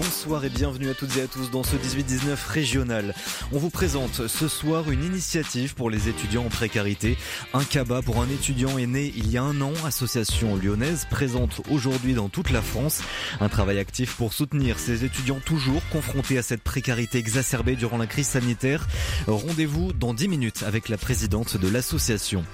Bonsoir et bienvenue à toutes et à tous dans ce 18-19 régional. On vous présente ce soir une initiative pour les étudiants en précarité. Un cabas pour un étudiant est né il y a un an. Association lyonnaise présente aujourd'hui dans toute la France. Un travail actif pour soutenir ces étudiants toujours confrontés à cette précarité exacerbée durant la crise sanitaire. Rendez-vous dans 10 minutes avec la présidente de l'association.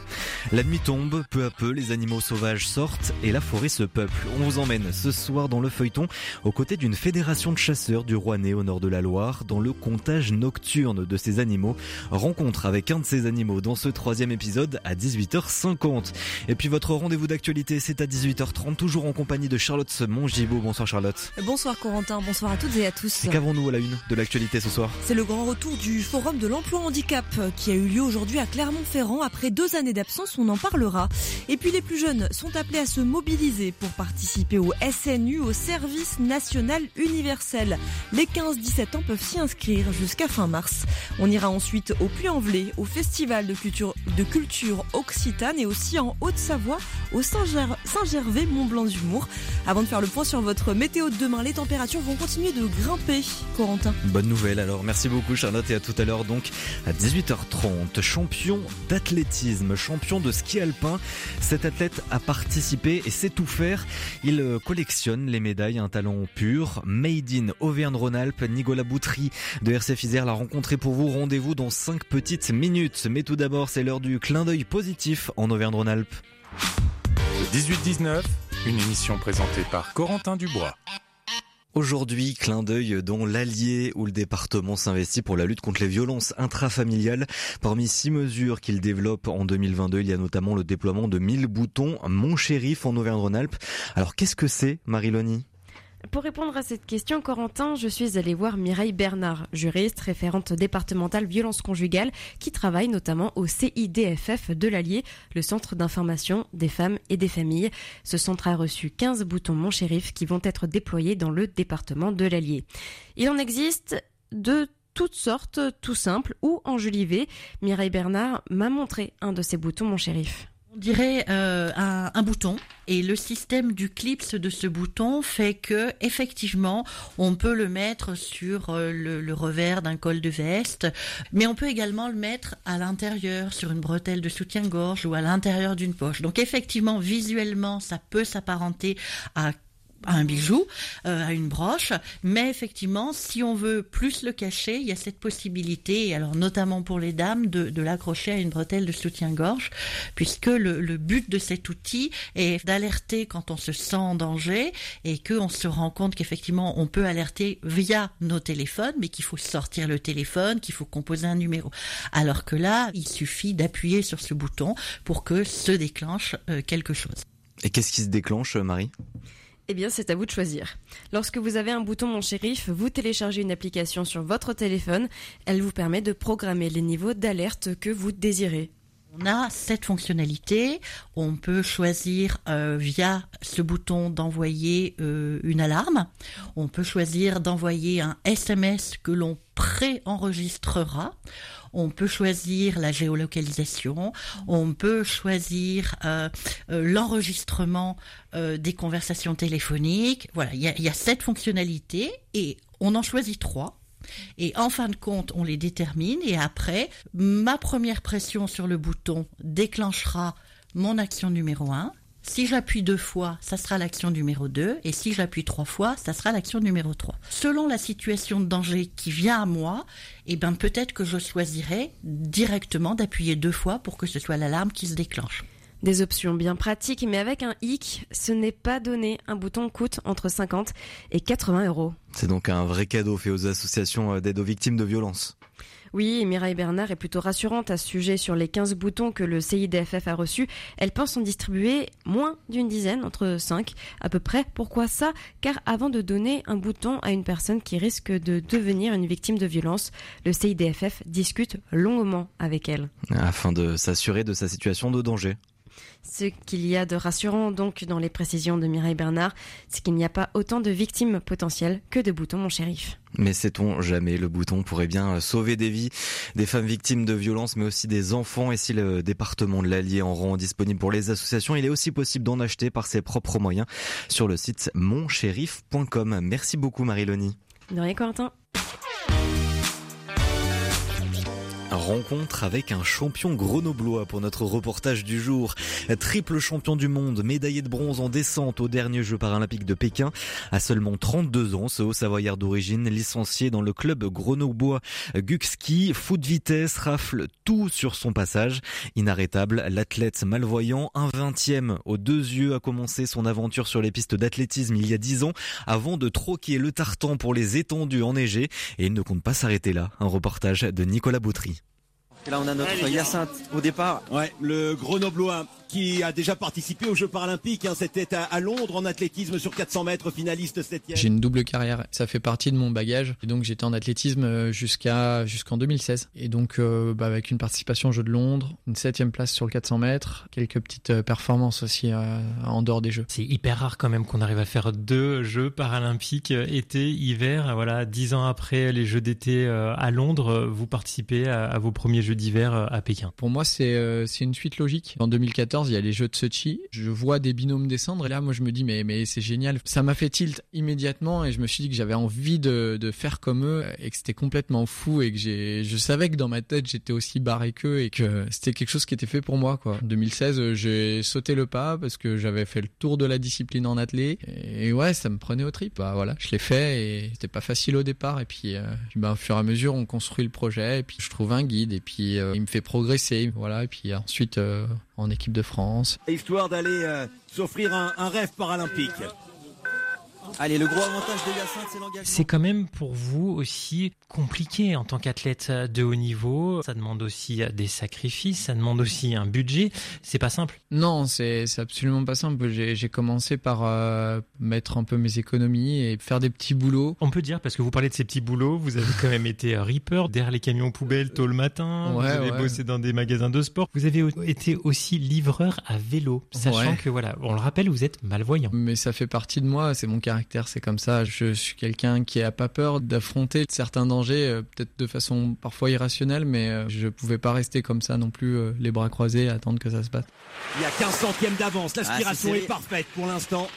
La nuit tombe, peu à peu les animaux sauvages sortent et la forêt se peuple. On vous emmène ce soir dans le feuilleton aux côtés d'une fédération de chasseurs du Rouennais au nord de la Loire dans le comptage nocturne de ces animaux. Rencontre avec un de ces animaux dans ce troisième épisode à 18h50. Et puis votre rendez-vous d'actualité c'est à 18h30 toujours en compagnie de Charlotte Mongibaud. Bonsoir Charlotte. Bonsoir Corentin, bonsoir à toutes et à tous. Qu'avons-nous à la une de l'actualité ce soir? C'est le grand retour du Forum de l'emploi handicap qui a eu lieu aujourd'hui à Clermont-Ferrand. Après deux années d'absence, on en parlera. Et puis les plus jeunes sont appelés à se mobiliser pour participer au SNU, au Service National Universel les 15-17 ans peuvent s'y inscrire jusqu'à fin mars. On ira ensuite au Puy-en-Velay, au Festival de culture, de culture occitane et aussi en Haute-Savoie, au Saint-Gervais, Mont-Blanc d'Humour. Avant de faire le point sur votre météo de demain, les températures vont continuer de grimper. Corentin. Bonne nouvelle alors. Merci beaucoup Charlotte et à tout à l'heure donc à 18h30. Champion d'athlétisme, champion de ski alpin. Cet athlète a participé et sait tout faire. Il collectionne les médailles, un talent pur, Made in Auvergne-Rhône-Alpes. Nicolas Boutry de RCF Isère l'a rencontré pour vous. Rendez-vous dans 5 petites minutes. Mais tout d'abord, c'est l'heure du clin d'œil positif en Auvergne-Rhône-Alpes. 18-19, une émission présentée par Corentin Dubois. Aujourd'hui, clin d'œil dont l'Allier où le département s'investit pour la lutte contre les violences intrafamiliales. Parmi six mesures qu'il développe en 2022, il y a notamment le déploiement de 1000 boutons Mon Shérif en Auvergne-Rhône-Alpes. Alors qu'est-ce que c'est, Marie-Loni? Pour répondre à cette question, Corentin, je suis allée voir Mireille Bernard, juriste, référente départementale violence conjugale, qui travaille notamment au CIDFF de l'Allier, le Centre d'information des femmes et des familles. Ce centre a reçu 15 boutons Mon Shérif qui vont être déployés dans le département de l'Allier. Il en existe de toutes sortes, tout simples ou enjolivés. Mireille Bernard m'a montré un de ces boutons Mon Shérif. On dirait euh, un, bouton et le système du clips de ce bouton fait que effectivement on peut le mettre sur euh, le, revers d'un col de veste, mais on peut également le mettre à l'intérieur sur une bretelle de soutien-gorge ou à l'intérieur d'une poche. Donc effectivement visuellement ça peut s'apparenter à à un bijou, euh, à une broche, mais effectivement, si on veut plus le cacher, il y a cette possibilité, alors notamment pour les dames, de, l'accrocher à une bretelle de soutien-gorge, puisque le, le, but de cet outil est d'alerter quand on se sent en danger et qu'on se rend compte qu'effectivement on peut alerter via nos téléphones, mais qu'il faut sortir le téléphone, qu'il faut composer un numéro. Alors que là, il suffit d'appuyer sur ce bouton pour que se déclenche euh, quelque chose. Et qu'est-ce qui se déclenche, Marie? Eh bien, c'est à vous de choisir. Lorsque vous avez un bouton Mon Shérif, vous téléchargez une application sur votre téléphone. Elle vous permet de programmer les niveaux d'alerte que vous désirez. On a cette fonctionnalité. On peut choisir euh, via ce bouton d'envoyer euh, une alarme. On peut choisir d'envoyer un SMS que l'on pré-enregistrera. On peut choisir la géolocalisation. On peut choisir euh, l'enregistrement des conversations téléphoniques. Voilà, il y y a cette fonctionnalité et on en choisit trois. Et en fin de compte, on les détermine et après, ma première pression sur le bouton déclenchera mon action numéro 1. Si j'appuie deux fois, ça sera l'action numéro 2 et si j'appuie trois fois, ça sera l'action numéro 3. Selon la situation de danger qui vient à moi, eh ben peut-être que je choisirai directement d'appuyer deux fois pour que ce soit l'alarme qui se déclenche. Des options bien pratiques, mais avec un hic, ce n'est pas donné. Un bouton coûte entre 50 et 80 euros. C'est donc un vrai cadeau fait aux associations d'aide aux victimes de violences. Oui, Mireille Bernard est plutôt rassurante à ce sujet sur les 15 boutons que le CIDFF a reçus. Elle pense en distribuer moins d'une dizaine, entre 5 à peu près. Pourquoi ça? Car avant de donner un bouton à une personne qui risque de devenir une victime de violence, le CIDFF discute longuement avec elle. Afin de s'assurer de sa situation de danger. Ce qu'il y a de rassurant donc dans les précisions de Mireille Bernard, c'est qu'il n'y a pas autant de victimes potentielles que de boutons, mon shérif. Mais sait-on jamais, le bouton pourrait bien sauver des vies, des femmes victimes de violences, mais aussi des enfants. Et si le département de l'Allier en rend disponible pour les associations, il est aussi possible d'en acheter par ses propres moyens sur le site monshérif.com. Merci beaucoup Marie-Loni. De rien, Quentin. Rencontre avec un champion grenoblois pour notre reportage du jour. Triple champion du monde, médaillé de bronze en descente aux derniers Jeux paralympiques de Pékin. À seulement 32 ans, ce haut savoyard d'origine, licencié dans le club grenoblois Guxki, foot vitesse, rafle tout sur son passage. Inarrêtable, l'athlète malvoyant, un vingtième aux deux yeux, a commencé son aventure sur les pistes d'athlétisme il y a 10 ans avant de troquer le tartan pour les étendues enneigées et il ne compte pas s'arrêter là. Un reportage de Nicolas Boutry. Et là, on a notre Hyacinthe au départ. Ouais, le Grenoblois qui a déjà participé aux Jeux paralympiques. Hein. C'était à, Londres en athlétisme sur 400 mètres, finaliste 7 J'ai une double carrière, ça fait partie de mon bagage. Et donc j'étais en athlétisme euh, jusqu'à jusqu'en 2016. Et donc euh, bah, avec une participation aux Jeux de Londres, une septième place sur le 400 mètres, quelques petites euh, performances aussi en dehors des Jeux. C'est hyper rare quand même qu'on arrive à faire deux Jeux paralympiques été, hiver. Voilà, dix ans après les Jeux d'été à Londres, vous participez à, à vos premiers Jeux d'hiver à Pékin. Pour moi, c'est c'est une suite logique. En 2014 il y a les jeux de Sochi. Je vois des binômes descendre et là, moi, je me dis, mais, mais c'est génial. Ça m'a fait tilt immédiatement et je me suis dit que j'avais envie de, de faire comme eux et que c'était complètement fou et que j'ai, je savais que dans ma tête, j'étais aussi barré qu'eux et que c'était quelque chose qui était fait pour moi, quoi. En 2016, j'ai sauté le pas parce que j'avais fait le tour de la discipline en athlée et ouais, ça me prenait au trip. Bah voilà, je l'ai fait et c'était pas facile au départ et puis, euh, bah, au fur et à mesure, on construit le projet et puis je trouve un guide et puis euh, il me fait progresser, voilà, et puis ensuite euh, en équipe de France. Histoire d'aller euh, s'offrir un, un rêve paralympique. Allez, le gros avantage de Hyacinthe, c'est l'engagement. C'est quand même pour vous aussi compliqué en tant qu'athlète de haut niveau. Ça demande aussi des sacrifices, ça demande aussi un budget. C'est pas simple. Non, c'est absolument pas simple. J'ai commencé par euh, mettre un peu mes économies et faire des petits boulots. On peut dire, parce que vous parlez de ces petits boulots, vous avez quand même été reaper derrière les camions poubelles tôt le matin. Ouais, vous avez ouais. bossé dans des magasins de sport. Vous avez été aussi livreur à vélo, sachant Ouais. que voilà, on le rappelle, vous êtes malvoyant. Mais ça fait partie de moi, c'est mon caractère, c'est comme ça. Je suis quelqu'un qui a pas peur d'affronter certains dangers, euh, peut-être de façon parfois irrationnelle, mais euh, je pouvais pas rester comme ça non plus, euh, les bras croisés, à attendre que ça se passe. Il y a 15 centièmes d'avance. L'aspiration Ah, est parfaite pour l'instant.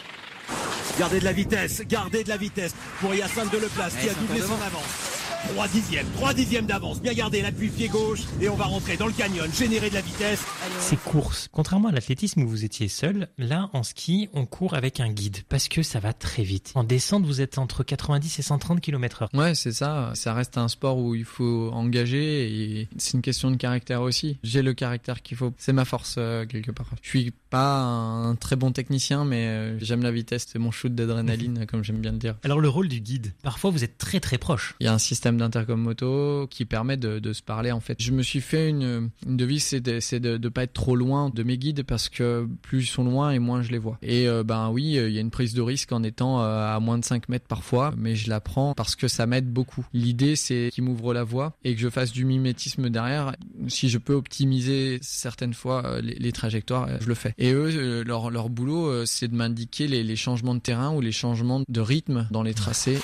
Gardez de la vitesse, gardez de la vitesse pour Hyacinthe de Leplace qui a c'est doublé son avance. 3 dixièmes, 3 dixièmes d'avance. Bien gardé l'appui pied gauche et on va rentrer dans le canyon, générer de la vitesse. Ces courses, contrairement à l'athlétisme où vous étiez seul, là en ski, on court avec un guide parce que ça va très vite. En descente, vous êtes entre 90 et 130 km heure. Ouais, c'est ça. Ça reste un sport où il faut engager et c'est une question de caractère aussi. J'ai le caractère qu'il faut. C'est ma force euh, quelque part. Je suis pas un très bon technicien, mais euh, j'aime la vitesse. C'est mon shoot d'adrénaline, comme j'aime bien le dire. Alors le rôle du guide, parfois vous êtes très très proche. Il y a un système d'intercom moto qui permet de, se parler en fait. Je me suis fait une, devise, c'est de, de pas être trop loin de mes guides parce que plus ils sont loin et moins je les vois. Et euh, ben oui, il y a une prise de risque en étant euh, à moins de 5 mètres parfois, mais je la prends parce que ça m'aide beaucoup. L'idée c'est qu'ils m'ouvrent la voie et que je fasse du mimétisme derrière. Si je peux optimiser certaines fois euh, les, trajectoires, je le fais. Et eux, leur, boulot, c'est de m'indiquer les changements de terrain ou les changements de rythme dans les tracés.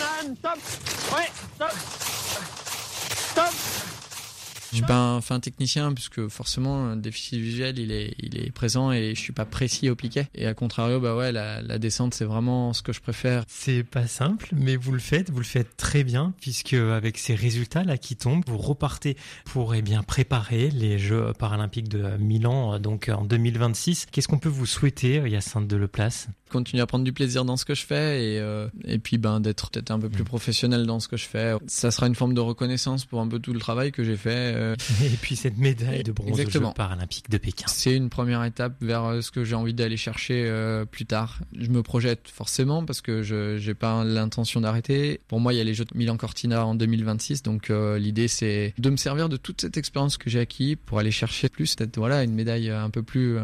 nej, stop! Øj, stop! Stop! Je suis pas un fin technicien puisque forcément un déficit visuel il est il est présent et je suis pas précis au piquet et à contrario bah ouais la, la descente c'est vraiment ce que je préfère. C'est pas simple, mais vous le faites, vous le faites très bien, puisque avec ces résultats là qui tombent, vous repartez pour eh bien préparer les Jeux paralympiques de Milan, euh, donc en 2026. Qu'est-ce qu'on peut vous souhaiter, euh, Hyacinthe de Leplace Continuer à prendre du plaisir dans ce que je fais et euh, et puis ben d'être peut-être un peu plus professionnel dans ce que je fais. Ça sera une forme de reconnaissance pour un peu tout le travail que j'ai fait. Euh, Et puis cette médaille de bronze aux Exactement. Jeux paralympiques de Pékin. C'est une première étape vers euh, ce que j'ai envie d'aller chercher euh, plus tard. Je me projette forcément parce que je j'ai pas l'intention d'arrêter. Pour moi, il y a les Jeux de Milan Cortina en 2026, donc euh, l'idée c'est de me servir de toute cette expérience que j'ai acquis pour aller chercher plus, peut-être voilà une médaille un peu plus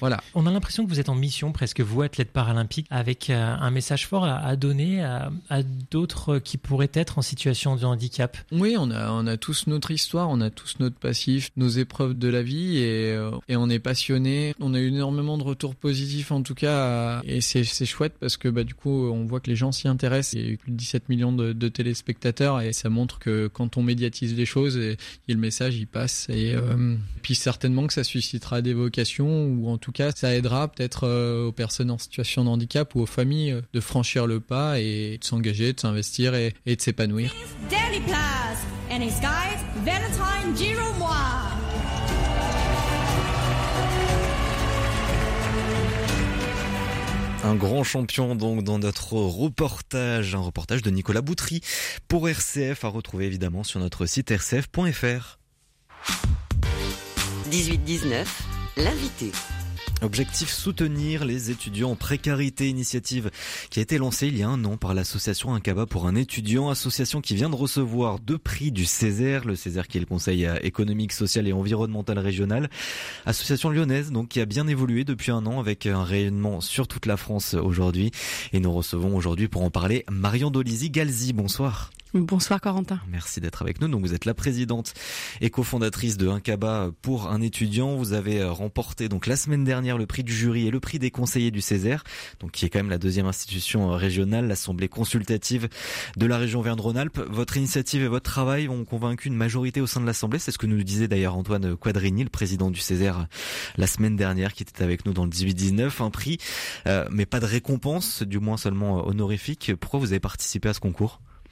Voilà. On a l'impression que vous êtes en mission, presque vous, athlète paralympique, avec euh, un message fort à, donner à, d'autres qui pourraient être en situation de handicap. Oui, on a, on a tous notre histoire, on a tous notre passif, nos épreuves de la vie et, euh, et on est passionné. On a eu énormément de retours positifs en tout cas et c'est, chouette parce que bah, du coup on voit que les gens s'y intéressent. Il y a eu plus de 17 millions de, de téléspectateurs et ça montre que quand on médiatise les choses, et, et le message il passe et euh, puis certainement que ça suscitera des vocations ou en tout cas ça aidera peut-être euh, aux personnes en situation de handicap ou aux familles euh, de franchir le pas et de s'engager, de s'investir et, et de s'épanouir. Un grand champion donc dans notre reportage, un reportage de Nicolas Boutry pour RCF à retrouver évidemment sur notre site rcf.fr. 18-19, l'invité. Objectif soutenir les étudiants en précarité, initiative qui a été lancée il y a un an par l'association Incaba pour un étudiant, association qui vient de recevoir deux prix du Césaire, le Césaire qui est le Conseil économique, social et environnemental régional, association lyonnaise donc qui a bien évolué depuis un an avec un rayonnement sur toute la France aujourd'hui. Et nous recevons aujourd'hui pour en parler Marion Dolisi Galzi, bonsoir. Bonsoir Corentin. Merci d'être avec nous. Donc vous êtes la présidente et cofondatrice de Incaba pour un étudiant. Vous avez euh, remporté donc la semaine dernière le prix du jury et le prix des conseillers du Césaire, donc qui est quand même la deuxième institution euh, régionale, l'assemblée consultative de la région Verne-Rhône-Alpes. Votre initiative et votre travail ont convaincu une majorité au sein de l'assemblée. C'est ce que nous disait d'ailleurs Antoine Quadrini, le président du Césaire, la semaine dernière, qui était avec nous dans le 18-19. Un prix, euh, mais pas de récompense, du moins seulement honorifique. Pourquoi vous avez participé à ce concours?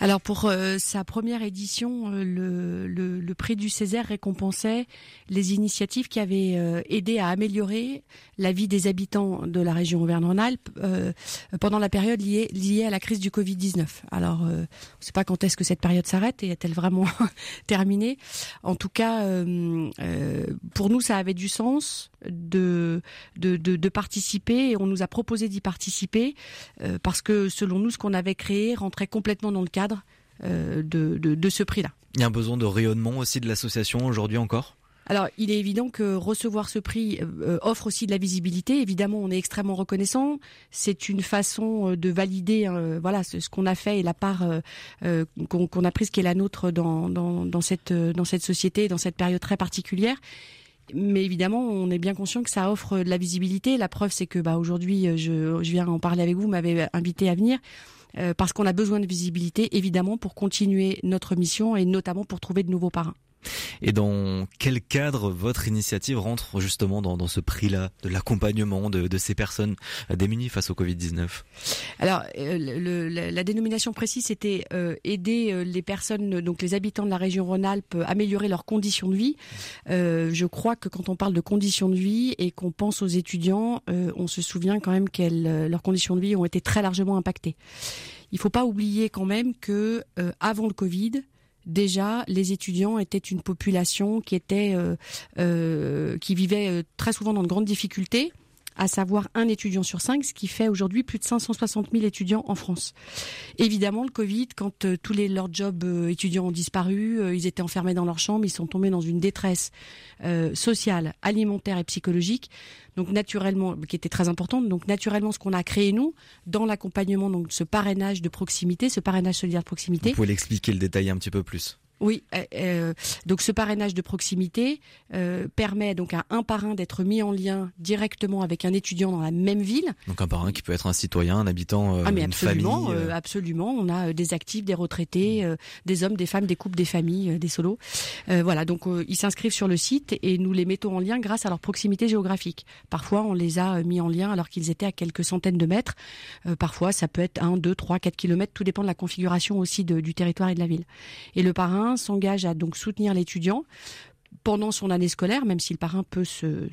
alors pour euh, sa première édition, euh, le, le, prix du Césaire récompensait les initiatives qui avaient euh, aidé à améliorer la vie des habitants de la région Auvergne-Rhône-Alpes pendant la période liée, liée à la crise du Covid-19. Alors on ne sait pas quand est-ce que cette période s'arrête et est-elle vraiment terminée. En tout cas, pour nous, ça avait du sens de, de, de, de participer et on nous a proposé d'y participer parce que selon nous, ce qu'on avait créé rentrait complètement dans le cadre euh, de, de, ce prix-là. Il y a un besoin de rayonnement aussi de l'association aujourd'hui encore? Alors, il est évident que recevoir ce prix euh, offre aussi de la visibilité. Évidemment, on est extrêmement reconnaissant. C'est une façon euh, de valider, voilà, ce, qu'on a fait et la part qu'on a prise, qui est la nôtre dans, dans, dans cette dans cette société, dans cette période très particulière. Mais évidemment, on est bien conscient que ça offre de la visibilité. La preuve, c'est que bah, aujourd'hui, je, je viens en parler avec vous, m'avez invité à venir. Euh, parce qu'on a besoin de visibilité, évidemment, pour continuer notre mission et notamment pour trouver de nouveaux parrains. Et dans quel cadre votre initiative rentre justement dans, ce prix-là, de l'accompagnement de, ces personnes démunies face au Covid-19 Alors, euh, la, dénomination précise, c'était euh, aider euh, les personnes, donc les habitants de la région Rhône-Alpes, améliorer leurs conditions de vie. Euh, je crois que quand on parle de conditions de vie et qu'on pense aux étudiants, on se souvient quand même que leurs conditions de vie ont été très largement impactées. Il ne faut pas oublier quand même que avant le Covid, déjà les étudiants étaient une population qui était euh, euh, qui vivait euh, très souvent dans de grandes difficultés à savoir un étudiant sur cinq, ce qui fait aujourd'hui plus de 560 000 étudiants en France. Évidemment, le Covid, quand tous les leurs jobs étudiants ont disparu, ils étaient enfermés dans leur chambre, ils sont tombés dans une détresse sociale, alimentaire et psychologique donc naturellement, qui était très importante. Donc naturellement, ce qu'on a créé nous dans l'accompagnement, donc ce parrainage de proximité, ce parrainage solidaire de proximité. Vous pouvez l'expliquer, le détailler un petit peu plus. Oui, euh, euh, donc ce parrainage de proximité euh, permet donc à un parrain d'être mis en lien directement avec un étudiant dans la même ville. Donc un parrain qui peut être un citoyen, un habitant, ah, mais une absolument, famille. absolument, on a des actifs, des retraités, mmh. des hommes, des femmes, des couples, des familles, des solos. voilà, donc ils s'inscrivent sur le site et nous les mettons en lien grâce à leur proximité géographique. Parfois, on les a mis en lien alors qu'ils étaient à quelques centaines de mètres. parfois, ça peut être 1, 2, 3, 4 kilomètres, tout dépend de la configuration aussi de, du territoire et de la ville. Et le parrain s'engage à donc soutenir l'étudiant pendant son année scolaire, même si le parrain peut se,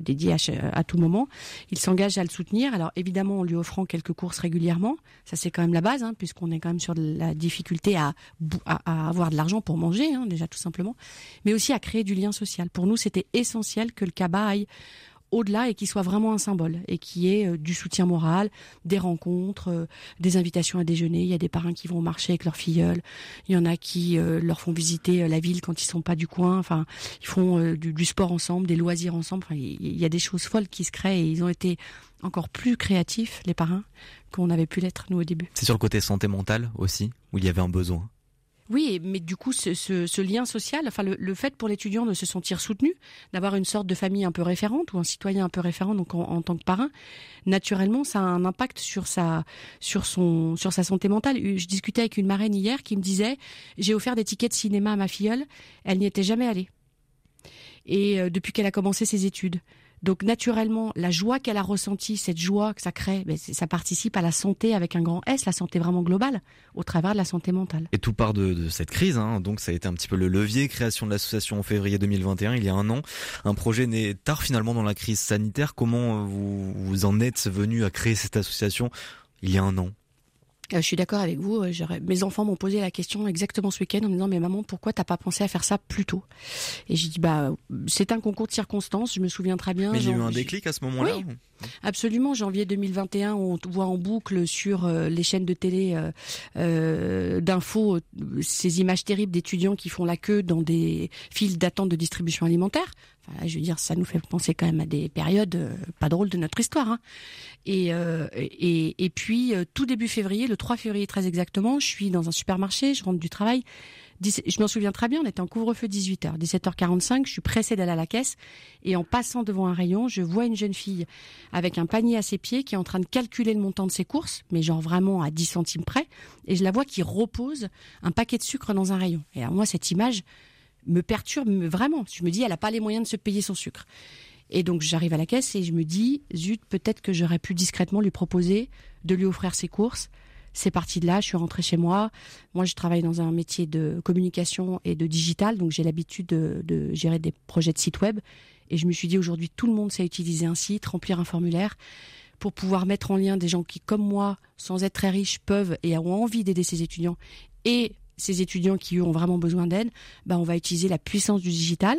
dédier à, tout moment, il s'engage à le soutenir. Alors évidemment, en lui offrant quelques courses régulièrement, ça c'est quand même la base, hein, puisqu'on est quand même sur la difficulté à, à, avoir de l'argent pour manger, hein, déjà tout simplement, mais aussi à créer du lien social. Pour nous, c'était essentiel que le CABA aille au-delà et qui soit vraiment un symbole et qui est euh, du soutien moral, des rencontres, euh, des invitations à déjeuner. Il y a des parrains qui vont marcher avec leurs filleuls. Il y en a qui euh, leur font visiter la ville quand ils sont pas du coin. Enfin, ils font du, du, sport ensemble, des loisirs ensemble. Enfin, il y a des choses folles qui se créent et ils ont été encore plus créatifs, les parrains, qu'on avait pu l'être nous au début. C'est sur le côté santé mentale aussi, où il y avait un besoin? Oui, mais du coup, ce, lien social, enfin le, fait pour l'étudiant de se sentir soutenu, d'avoir une sorte de famille un peu référente ou un citoyen un peu référent, donc en, tant que parrain, naturellement, ça a un impact sur sa, sur son, sur sa santé mentale. Je discutais avec une marraine hier qui me disait, j'ai offert des tickets de cinéma à ma filleule, elle n'y était jamais allée. Et euh, depuis qu'elle a commencé ses études. Donc naturellement, la joie qu'elle a ressentie, cette joie que ça crée, ben, ça participe à la santé avec un grand S, la santé vraiment globale, au travers de la santé mentale. Et tout part de, cette crise, hein. donc ça a été un petit peu le levier, création de l'association en février 2021, il y a un an. Un projet né tard finalement dans la crise sanitaire. Comment vous, vous en êtes venu à créer cette association il y a un an? Je suis d'accord avec vous. Euh, mes enfants m'ont posé la question exactement ce week-end en me disant mais maman pourquoi t'as pas pensé à faire ça plus tôt? Et j'ai dit bah c'est un concours de circonstances. Je me souviens très bien. Mais j'ai eu un déclic à ce moment-là. Oui, absolument. Janvier 2021, on voit en boucle sur euh, les chaînes de télé euh, d'infos ces images terribles d'étudiants qui font la queue dans des files d'attente de distribution alimentaire. Je veux dire, ça nous fait penser quand même à des périodes pas drôles de notre histoire. Hein. Et, euh, et, et, puis, euh, tout début février, le 3 février très exactement, je suis dans un supermarché, je rentre du travail. Je m'en souviens très bien, on était en couvre-feu 18h. 17h45, je suis pressée d'aller à la caisse. Et en passant devant un rayon, je vois une jeune fille avec un panier à ses pieds qui est en train de calculer le montant de ses courses, mais genre vraiment à 10 centimes près. Et je la vois qui repose un paquet de sucre dans un rayon. Et alors moi, cette image me perturbe vraiment. Je me dis, elle n'a pas les moyens de se payer son sucre. Et donc j'arrive à la caisse et je me dis, zut, peut-être que j'aurais pu discrètement lui proposer de lui offrir ses courses. C'est parti de là, je suis rentrée chez moi. Moi, je travaille dans un métier de communication et de digital, donc j'ai l'habitude de, gérer des projets de site web. Et je me suis dit, aujourd'hui, tout le monde sait utiliser un site, remplir un formulaire pour pouvoir mettre en lien des gens qui, comme moi, sans être très riches, peuvent et ont envie d'aider ces étudiants et ces étudiants qui, eux, ont vraiment besoin d'aide. Ben, on va utiliser la puissance du digital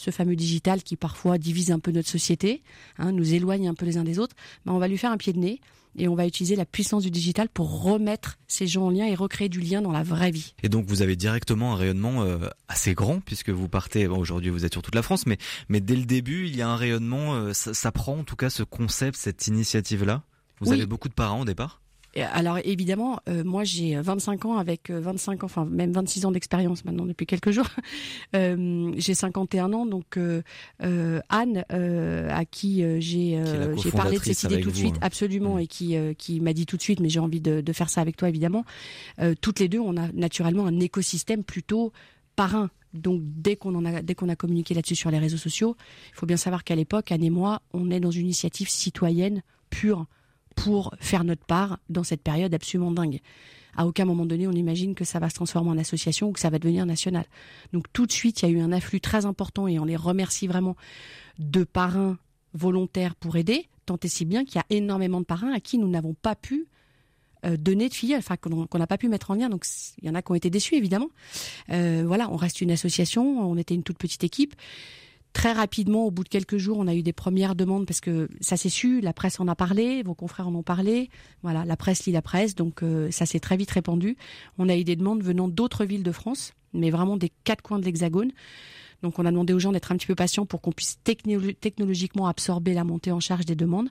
ce fameux digital qui parfois divise un peu notre société, hein, nous éloigne un peu les uns des autres, ben on va lui faire un pied de nez et on va utiliser la puissance du digital pour remettre ces gens en lien et recréer du lien dans la vraie vie. Et donc vous avez directement un rayonnement euh, assez grand puisque vous partez, bon, aujourd'hui vous êtes sur toute la France, mais, mais dès le début il y a un rayonnement, euh, ça, prend en tout cas ce concept, cette initiative-là? Vous avez beaucoup de parents au départ? Alors évidemment, euh, moi j'ai 25 ans avec 25 ans, enfin même 26 ans d'expérience maintenant depuis quelques jours. Euh, j'ai 51 ans, donc euh, Anne, à qui j'ai j'ai parlé de cette idée tout de suite, hein. absolument, mm. et qui qui m'a dit tout de suite, mais j'ai envie de, de, faire ça avec toi évidemment. toutes les deux, on a naturellement un écosystème plutôt parrain. Donc dès qu'on en a dès qu'on a communiqué là-dessus sur les réseaux sociaux, il faut bien savoir qu'à l'époque, Anne et moi, on est dans une initiative citoyenne pure pour faire notre part dans cette période absolument dingue. À aucun moment donné, on imagine que ça va se transformer en association ou que ça va devenir national. Donc tout de suite, il y a eu un afflux très important et on les remercie vraiment de parrains volontaires pour aider, tant et si bien qu'il y a énormément de parrains à qui nous n'avons pas pu euh, donner de filles, enfin qu'on n'a pas pu mettre en lien. Donc il y en a qui ont été déçus évidemment. Euh, voilà, on reste une association, on était une toute petite équipe. Très rapidement, au bout de quelques jours, on a eu des premières demandes parce que ça s'est su, la presse en a parlé, vos confrères en ont parlé. Voilà, la presse lit la presse, donc euh, ça s'est très vite répandu. On a eu des demandes venant d'autres villes de France, mais vraiment des quatre coins de l'Hexagone. Donc on a demandé aux gens d'être un petit peu patients pour qu'on puisse technologiquement absorber la montée en charge des demandes.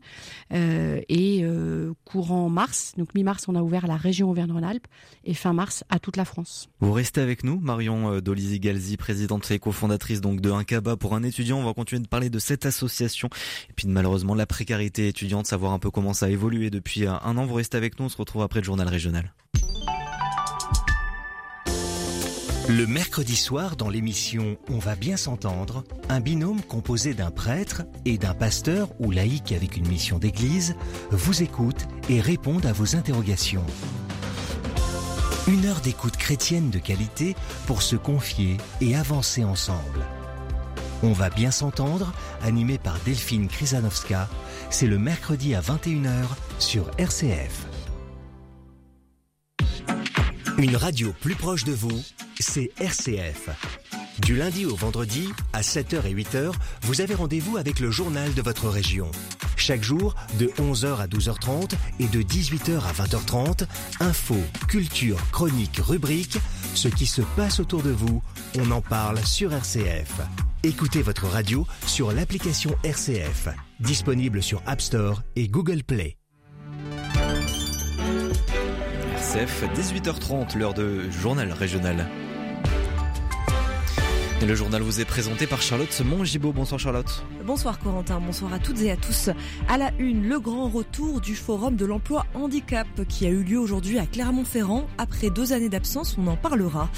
Euh, et euh, courant mars, donc mi-mars, on a ouvert la région Auvergne-Rhône-Alpes et fin mars à toute la France. Vous restez avec nous, Marion euh, Dolizy-Galzi, présidente et cofondatrice donc de Incaba pour un étudiant. On va continuer de parler de cette association et puis de, malheureusement la précarité étudiante, savoir un peu comment ça a évolué depuis un an. Vous restez avec nous, on se retrouve après le journal régional. Le mercredi soir, dans l'émission On va bien s'entendre, un binôme composé d'un prêtre et d'un pasteur ou laïc avec une mission d'église vous écoute et répond à vos interrogations. Une heure d'écoute chrétienne de qualité pour se confier et avancer ensemble. On va bien s'entendre, animé par Delphine Krizanovska. C'est le mercredi à 21h sur RCF. Une radio plus proche de vous, c'est RCF. Du lundi au vendredi, à 7h et 8h, vous avez rendez-vous avec le journal de votre région. Chaque jour, de 11h à 12h30 et de 18h à 20h30, infos, culture, chroniques, rubriques, ce qui se passe autour de vous, on en parle sur RCF. Écoutez votre radio sur l'application RCF, disponible sur App Store et Google Play. RCF, 18h30, l'heure de journal régional. Le journal vous est présenté par Charlotte Mongibaud. Bonsoir Charlotte. Bonsoir Corentin, bonsoir à toutes et à tous. À la une, le grand retour du Forum de l'emploi handicap qui a eu lieu aujourd'hui à Clermont-Ferrand. Après deux années d'absence, on en parlera.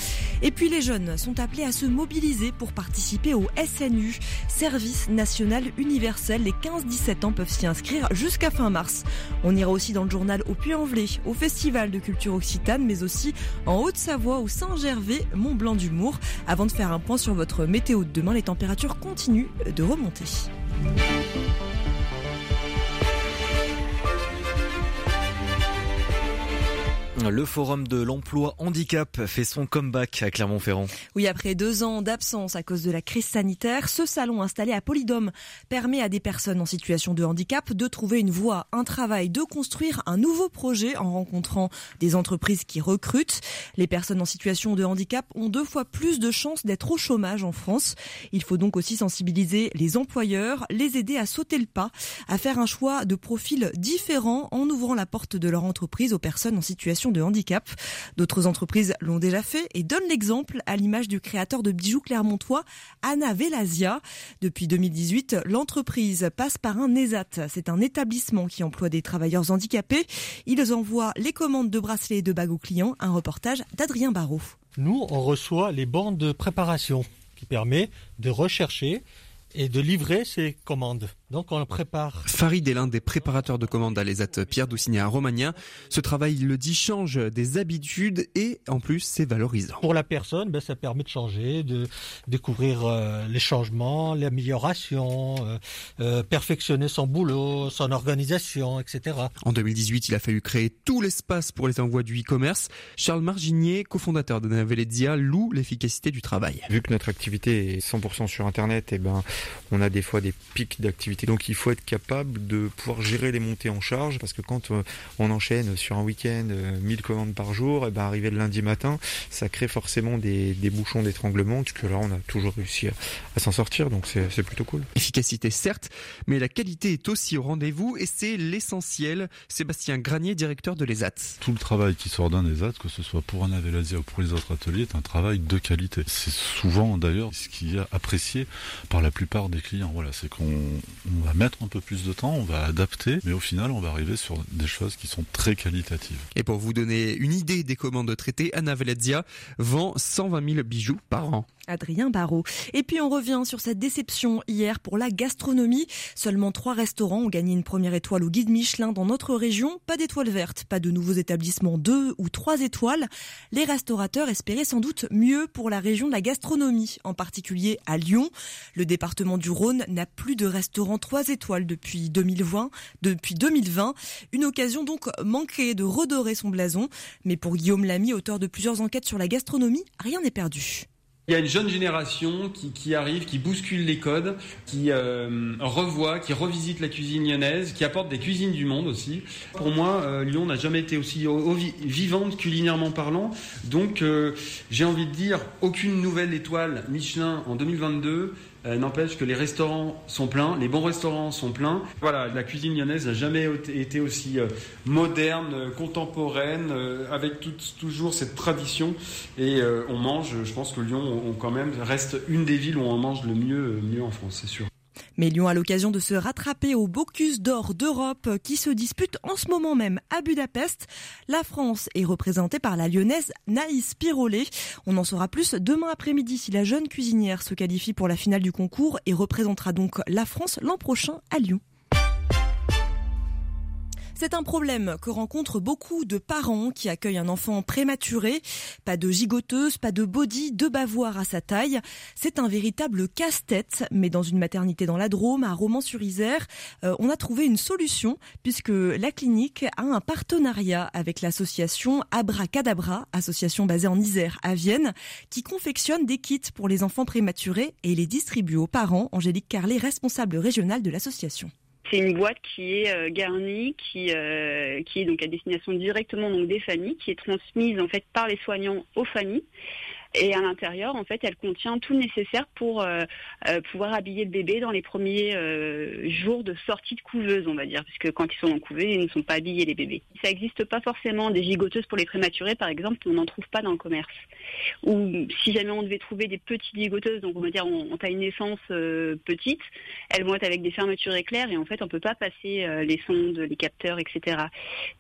Et puis les jeunes sont appelés à se mobiliser pour participer au SNU, Service National Universel. Les 15-17 ans peuvent s'y inscrire jusqu'à fin mars. On ira aussi dans le journal au Puy-en-Velay, au Festival de culture occitane, mais aussi en Haute-Savoie, au Saint-Gervais, Mont-Blanc d'Humour. Avant de faire un point sur votre météo de demain, les températures continuent de remonter. Le forum de l'emploi handicap fait son comeback à Clermont-Ferrand. Oui, après deux ans d'absence à cause de la crise sanitaire, ce salon installé à Polydôme permet à des personnes en situation de handicap de trouver une voie, un travail, de construire un nouveau projet en rencontrant des entreprises qui recrutent. Les personnes en situation de handicap ont deux fois plus de chances d'être au chômage en France. Il faut donc aussi sensibiliser les employeurs, les aider à sauter le pas, à faire un choix de profil différent en ouvrant la porte de leur entreprise aux personnes en situation de handicap. D'autres entreprises l'ont déjà fait et donnent l'exemple à l'image du créateur de bijoux clermontois, Anna Velazia. Depuis 2018, l'entreprise passe par un ESAT. C'est un établissement qui emploie des travailleurs handicapés. Ils envoient les commandes de bracelets et de bagues aux clients. Un reportage d'Adrien Barrault. Nous, on reçoit les bandes de préparation qui permet de rechercher et de livrer ces commandes. Donc on prépare. Farid est l'un des préparateurs de commandes à l'ESAT Pierre Doucigny à Romagna. Ce travail, il le dit, change des habitudes et en plus c'est valorisant. Pour la personne, ben, ça permet de changer, de découvrir euh, les changements, l'amélioration, euh, euh, perfectionner son boulot, son organisation, etc. En 2018, il a fallu créer tout l'espace pour les envois du e-commerce. Charles Marginier, cofondateur de Naveledzia, loue l'efficacité du travail. Vu que notre activité est 100% sur Internet, et ben, on a des fois des pics d'activité donc il faut être capable de pouvoir gérer les montées en charge parce que quand euh, on enchaîne sur un week-end 1000 euh, commandes par jour, et eh ben arrivé le lundi matin, ça crée forcément des, bouchons d'étranglement. Que là, on a toujours réussi à, s'en sortir, donc c'est plutôt cool. Efficacité certes, mais la qualité est aussi au rendez-vous et c'est l'essentiel. Sébastien Granier, directeur de l'ESAT. Tout le travail qui sort d'un ESAT, que ce soit pour un Avelasia ou pour les autres ateliers, est un travail de qualité. C'est souvent d'ailleurs ce qui est apprécié par la plupart des clients. Voilà, c'est qu'on on va mettre un peu plus de temps, on va adapter, mais au final, on va arriver sur des choses qui sont très qualitatives. Et pour vous donner une idée des commandes traitées, Anna Veladzia vend 120 000 bijoux par an. Adrien Barrault. Et puis on revient sur cette déception hier pour la gastronomie. Seulement trois restaurants ont gagné une première étoile au guide Michelin dans notre région. Pas d'étoile verte, pas de nouveaux établissements deux ou trois étoiles. Les restaurateurs espéraient sans doute mieux pour la région de la gastronomie, en particulier à Lyon. Le département du Rhône n'a plus de restaurant trois étoiles depuis 2020. Depuis 2020, une occasion donc manquée de redorer son blason. Mais pour Guillaume Lamy, auteur de plusieurs enquêtes sur la gastronomie, rien n'est perdu. Il y a une jeune génération qui, qui, arrive, qui bouscule les codes, qui euh, revoit, qui revisite la cuisine lyonnaise, qui apporte des cuisines du monde aussi. Pour moi, euh, Lyon n'a jamais été aussi vivante culinairement parlant. Donc, euh, j'ai envie de dire, aucune nouvelle étoile Michelin en 2022 euh, n'empêche que les restaurants sont pleins, les bons restaurants sont pleins. Voilà, la cuisine lyonnaise n'a jamais été aussi euh, moderne, euh, contemporaine, avec toujours cette tradition. Et on mange, je pense que Lyon on, quand même reste une des villes où on mange le mieux, mieux en France, c'est sûr. Mais Lyon a l'occasion de se rattraper au Bocuse d'or d'Europe qui se dispute en ce moment même à Budapest. La France est représentée par la lyonnaise Naïs Pirolet. On en saura plus demain après-midi si la jeune cuisinière se qualifie pour la finale du concours et représentera donc la France l'an prochain à Lyon. C'est un problème que rencontrent beaucoup de parents qui accueillent un enfant prématuré. Pas de gigoteuse, pas de body, de bavoir à sa taille. C'est un véritable casse-tête, mais dans une maternité dans la Drôme, à Romans-sur-Isère, euh, on a trouvé une solution puisque la clinique a un partenariat avec l'association Abracadabra, association basée en Isère à Vienne, qui confectionne des kits pour les enfants prématurés et les distribue aux parents. Angélique Carlet, responsable régionale de l'association. C'est une boîte qui est euh, garnie, qui, euh, qui est donc à destination directement donc des familles, qui est transmise en fait par les soignants aux familles. Et à l'intérieur, en fait, elle contient tout le nécessaire pour euh, euh, pouvoir habiller le bébé dans les premiers euh, jours de sortie de couveuse, on va dire, puisque quand ils sont en couveuse, ils ne sont pas habillés les bébés. Ça n'existe pas forcément des gigoteuses pour les prématurés, par exemple, on n'en trouve pas dans le commerce. Ou si jamais on devait trouver des petites gigoteuses, donc on va dire on, taille naissance petite, elles vont être avec des fermetures éclairs et en fait on peut pas passer les sondes, les capteurs, etc.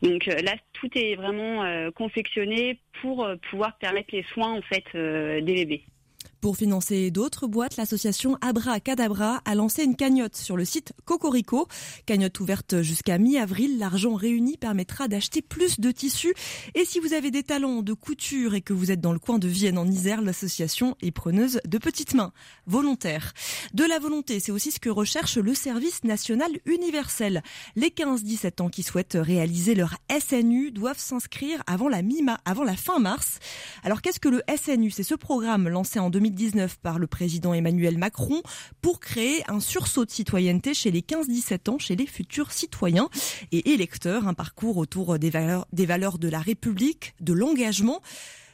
Donc là, tout est vraiment confectionné pour pouvoir permettre les soins en fait euh, des bébés. Pour financer d'autres boîtes, l'association Abra Cadabra a lancé une cagnotte sur le site Cocorico. Cagnotte ouverte jusqu'à mi-avril. L'argent réuni permettra d'acheter plus de tissus. Et si vous avez des talents de couture et que vous êtes dans le coin de Vienne en Isère, l'association est preneuse de petites mains. Volontaires. De la volonté, c'est aussi ce que recherche le service national universel. Les 15-17 ans qui souhaitent réaliser leur SNU doivent s'inscrire avant la mi avant la fin mars. Alors qu'est-ce que le SNU? C'est ce programme lancé en 2000 2019 par le président Emmanuel Macron pour créer un sursaut de citoyenneté chez les 15-17 ans, chez les futurs citoyens et électeurs, un parcours autour des valeurs, des valeurs de la République, de l'engagement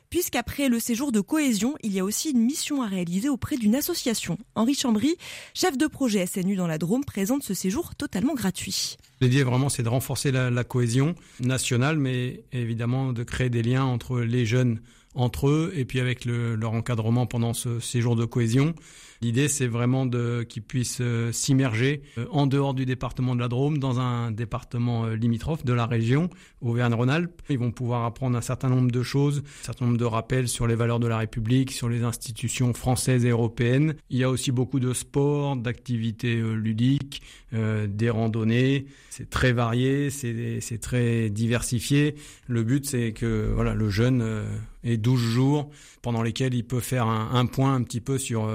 puisqu'après le séjour de cohésion, il y a aussi une mission à réaliser auprès d'une association. Henri Chambry, chef de projet SNU dans la Drôme, présente ce séjour totalement gratuit. L'idée vraiment c'est de renforcer la, cohésion nationale, mais évidemment de créer des liens entre les jeunes entre eux et puis avec leur encadrement pendant ce séjour de cohésion. L'idée, c'est vraiment de qu'ils puissent euh, s'immerger euh, en dehors du département de la Drôme, dans un département euh, limitrophe de la région, Auvergne-Rhône-Alpes. Ils vont pouvoir apprendre un certain nombre de choses, un certain nombre de rappels sur les valeurs de la République, sur les institutions françaises et européennes. Il y a aussi beaucoup de sport, d'activités ludiques, des randonnées. C'est très varié, c'est très diversifié. Le but, c'est que voilà, le jeune ait 12 jours pendant lesquels il peut faire un, un point un petit peu sur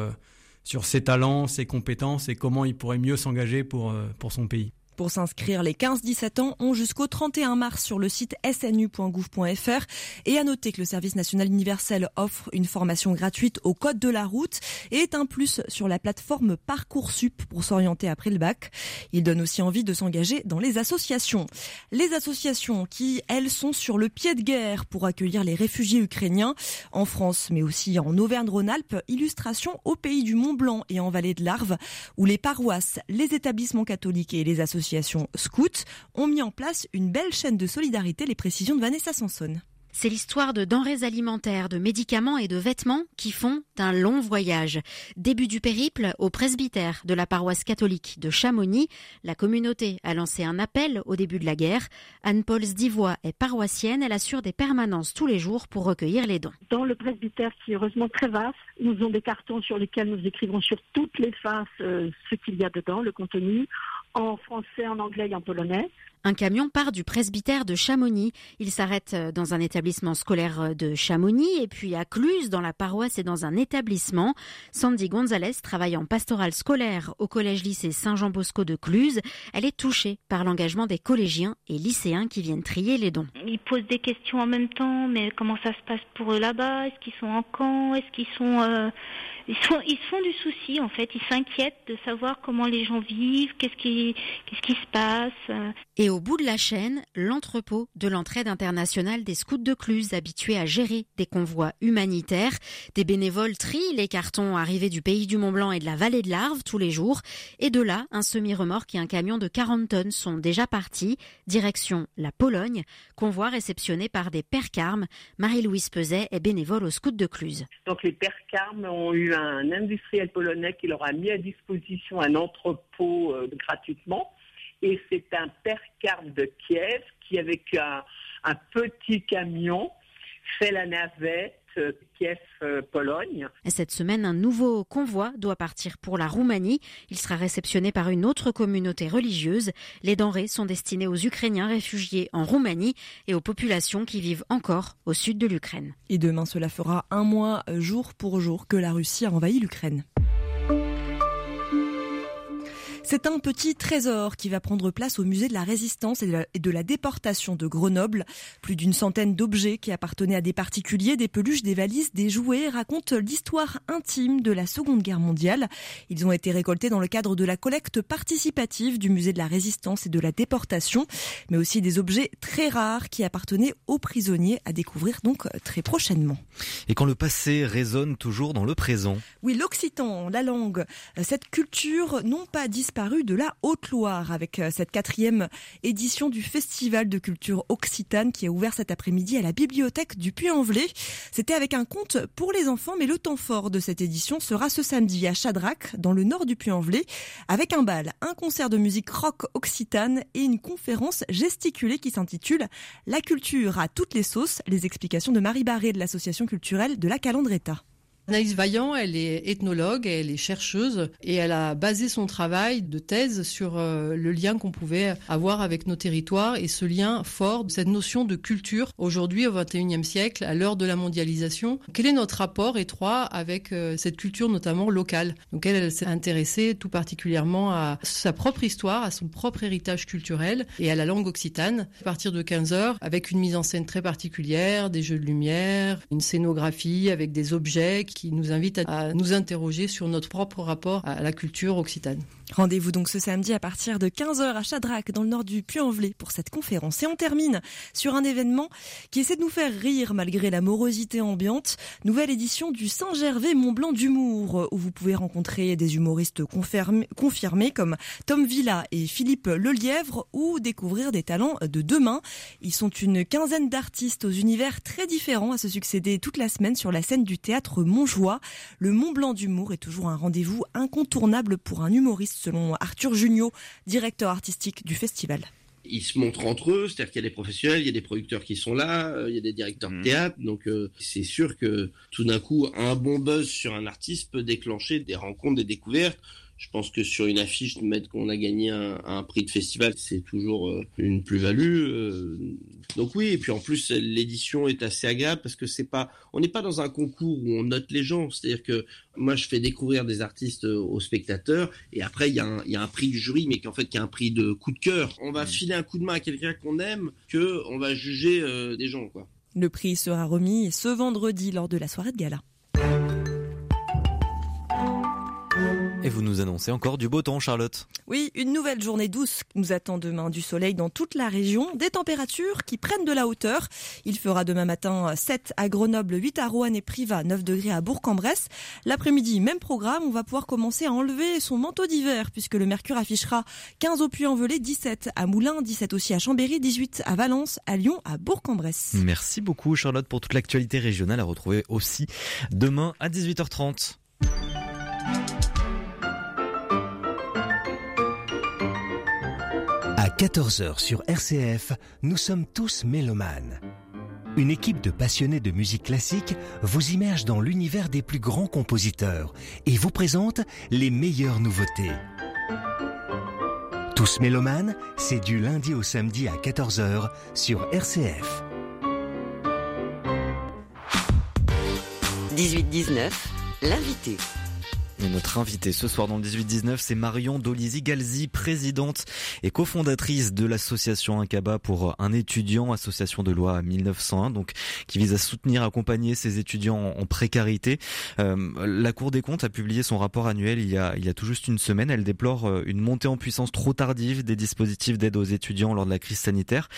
sur ses talents, ses compétences et comment il pourrait mieux s'engager pour, euh, pour son pays. Pour s'inscrire, les 15-17 ans ont jusqu'au 31 mars sur le site snu.gouv.fr et à noter que le service national universel offre une formation gratuite au code de la route et est un plus sur la plateforme Parcoursup pour s'orienter après le bac. Il donne aussi envie de s'engager dans les associations. Les associations qui, elles, sont sur le pied de guerre pour accueillir les réfugiés ukrainiens en France mais aussi en Auvergne-Rhône-Alpes, illustration au pays du Mont Blanc et en vallée de l'Arve où les paroisses, les établissements catholiques et les associations associations scouts ont mis en place une belle chaîne de solidarité, les précisions de Vanessa Sanson. C'est l'histoire de denrées alimentaires, de médicaments et de vêtements qui font un long voyage. Début du périple, au presbytère de la paroisse catholique de Chamonix, la communauté a lancé un appel au début de la guerre. Anne-Paul Sdivois est paroissienne, elle assure des permanences tous les jours pour recueillir les dons. Dans le presbytère qui est heureusement très vaste, nous avons des cartons sur lesquels nous écrivons sur toutes les faces euh, ce qu'il y a dedans, le contenu en français, en anglais et en polonais. Un camion part du presbytère de Chamonix. Il s'arrête dans un établissement scolaire de Chamonix et puis à Cluse, dans la paroisse et dans un établissement. Sandy Gonzalez travaille en pastoral scolaire au collège-lycée Saint-Jean-Bosco de Cluse. Elle est touchée par l'engagement des collégiens et lycéens qui viennent trier les dons. Ils posent des questions en même temps, mais comment ça se passe pour eux là-bas? Est-ce qu'ils sont en camp? Est-ce qu'ils sont... Euh, ils, sont, ils font du souci en fait, ils s'inquiètent de savoir comment les gens vivent, qu'est-ce qui, qu'est-ce qui se passe. Et au bout de la chaîne, l'entrepôt de l'entraide internationale des scouts de Cluse, habitués à gérer des convois humanitaires. Des bénévoles trient les cartons arrivés du pays du Mont Blanc et de la vallée de l'Arve tous les jours. Et de là, un semi-remorque et un camion de 40 tonnes sont déjà partis, direction la Pologne, convoi réceptionné par des pères carmes. Marie-Louise Peset est bénévole aux scouts de Cluse. Donc les pères carmes ont eu un industriel polonais qui leur a mis à disposition un entrepôt euh, gratuitement. Et c'est un père carme de Kiev qui, avec un, petit camion, fait la navette Kiev-Pologne. Cette semaine, un nouveau convoi doit partir pour la Roumanie. Il sera réceptionné par une autre communauté religieuse. Les denrées sont destinées aux Ukrainiens réfugiés en Roumanie et aux populations qui vivent encore au sud de l'Ukraine. Et demain, cela fera un mois jour pour jour que la Russie a envahi l'Ukraine. C'est un petit trésor qui va prendre place au musée de la résistance et de la, déportation de Grenoble. Plus d'une centaine d'objets qui appartenaient à des particuliers, des peluches, des valises, des jouets racontent l'histoire intime de la Seconde Guerre mondiale. Ils ont été récoltés dans le cadre de la collecte participative du musée de la résistance et de la déportation, mais aussi des objets très rares qui appartenaient aux prisonniers à découvrir donc très prochainement. Et quand le passé résonne toujours dans le présent. Oui, l'occitan, la langue, cette culture n'ont pas disparu de la Haute-Loire avec euh, cette quatrième édition du Festival de culture occitane qui a ouvert cet après-midi à la bibliothèque du Puy-en-Velay. C'était avec un conte pour les enfants, mais le temps fort de cette édition sera ce samedi à Chadrac, dans le nord du Puy-en-Velay, avec un bal, un concert de musique rock occitane et une conférence gesticulée qui s'intitule La culture à toutes les sauces, les explications de Marie Barré de l'association culturelle de la Calandreta. Anaïs Vaillant, elle est ethnologue, elle est chercheuse et elle a basé son travail de thèse sur euh, le lien qu'on pouvait avoir avec nos territoires et ce lien fort, cette notion de culture aujourd'hui au XXIe siècle, à l'heure de la mondialisation. Quel est notre rapport étroit avec euh, cette culture notamment locale? Donc elle, elle s'est intéressée tout particulièrement à sa propre histoire, à son propre héritage culturel et à la langue occitane. À partir de 15 heures, avec une mise en scène très particulière, des jeux de lumière, une scénographie avec des objets qui nous invite à, nous interroger sur notre propre rapport à la culture occitane. Rendez-vous donc ce samedi à partir de 15h à Chadrac, dans le nord du Puy-en-Velay, pour cette conférence. Et on termine sur un événement qui essaie de nous faire rire malgré la morosité ambiante. Nouvelle édition du Saint-Gervais Mont-Blanc d'humour, où vous pouvez rencontrer des humoristes confirmés comme Tom Villa et Philippe Lelièvre, ou découvrir des talents de demain. Ils sont une quinzaine d'artistes aux univers très différents à se succéder toute la semaine sur la scène du théâtre Montjoie. Le Mont-Blanc d'humour est toujours un rendez-vous incontournable pour un humoriste selon Arthur Junio, directeur artistique du festival ils se montrent entre eux, c'est-à-dire qu'il y a des professionnels, il y a des producteurs qui sont là, euh, il y a des directeurs de mmh. théâtre, donc euh, c'est sûr que tout d'un coup, un bon buzz sur un artiste peut déclencher des rencontres, des découvertes. Je pense que sur une affiche, de mettre qu'on a gagné un, prix de festival, c'est toujours euh, une plus-value. Euh. donc oui, et puis en plus, l'édition est assez agréable parce que c'est pas, on n'est pas dans un concours où on note les gens. C'est-à-dire que moi, je fais découvrir des artistes aux spectateurs et après, il y, a un, prix du jury, mais qu'en fait, il y a un prix de coup de cœur. On va mmh. filer un coup de main à quelqu'un qu'on aime que on va juger euh, des gens, quoi. Le prix sera remis ce vendredi lors de la soirée de gala. Et vous nous annoncez encore du beau temps, Charlotte. Oui, une nouvelle journée douce nous attend demain. Du soleil dans toute la région, des températures qui prennent de la hauteur. Il fera demain matin 7 à Grenoble, 8 à Rouen et Privas, 9 degrés à Bourg-en-Bresse. L'après-midi, même programme, on va pouvoir commencer à enlever son manteau d'hiver puisque le mercure affichera 15 au Puy-en-Velay, 17 à Moulins, 17 aussi à Chambéry, 18 à Valence, à Lyon, à Bourg-en-Bresse. Merci beaucoup Charlotte pour toute l'actualité régionale à retrouver aussi demain à 18h30. 14h sur RCF, nous sommes tous mélomanes. Une équipe de passionnés de musique classique vous immerge dans l'univers des plus grands compositeurs et vous présente les meilleures nouveautés. Tous mélomanes, c'est du lundi au samedi à 14h sur RCF. 18-19, l'invité notre invitée ce soir dans le 18-19, c'est Marion Dolizy-Galzi, présidente et cofondatrice de l'association Incaba pour un étudiant, association de loi 1901, donc qui vise à soutenir, accompagner ces étudiants en précarité. Euh, la Cour des comptes a publié son rapport annuel il y a, il y a tout juste une semaine. Elle déplore euh, une montée en puissance trop tardive des dispositifs d'aide aux étudiants lors de la crise sanitaire.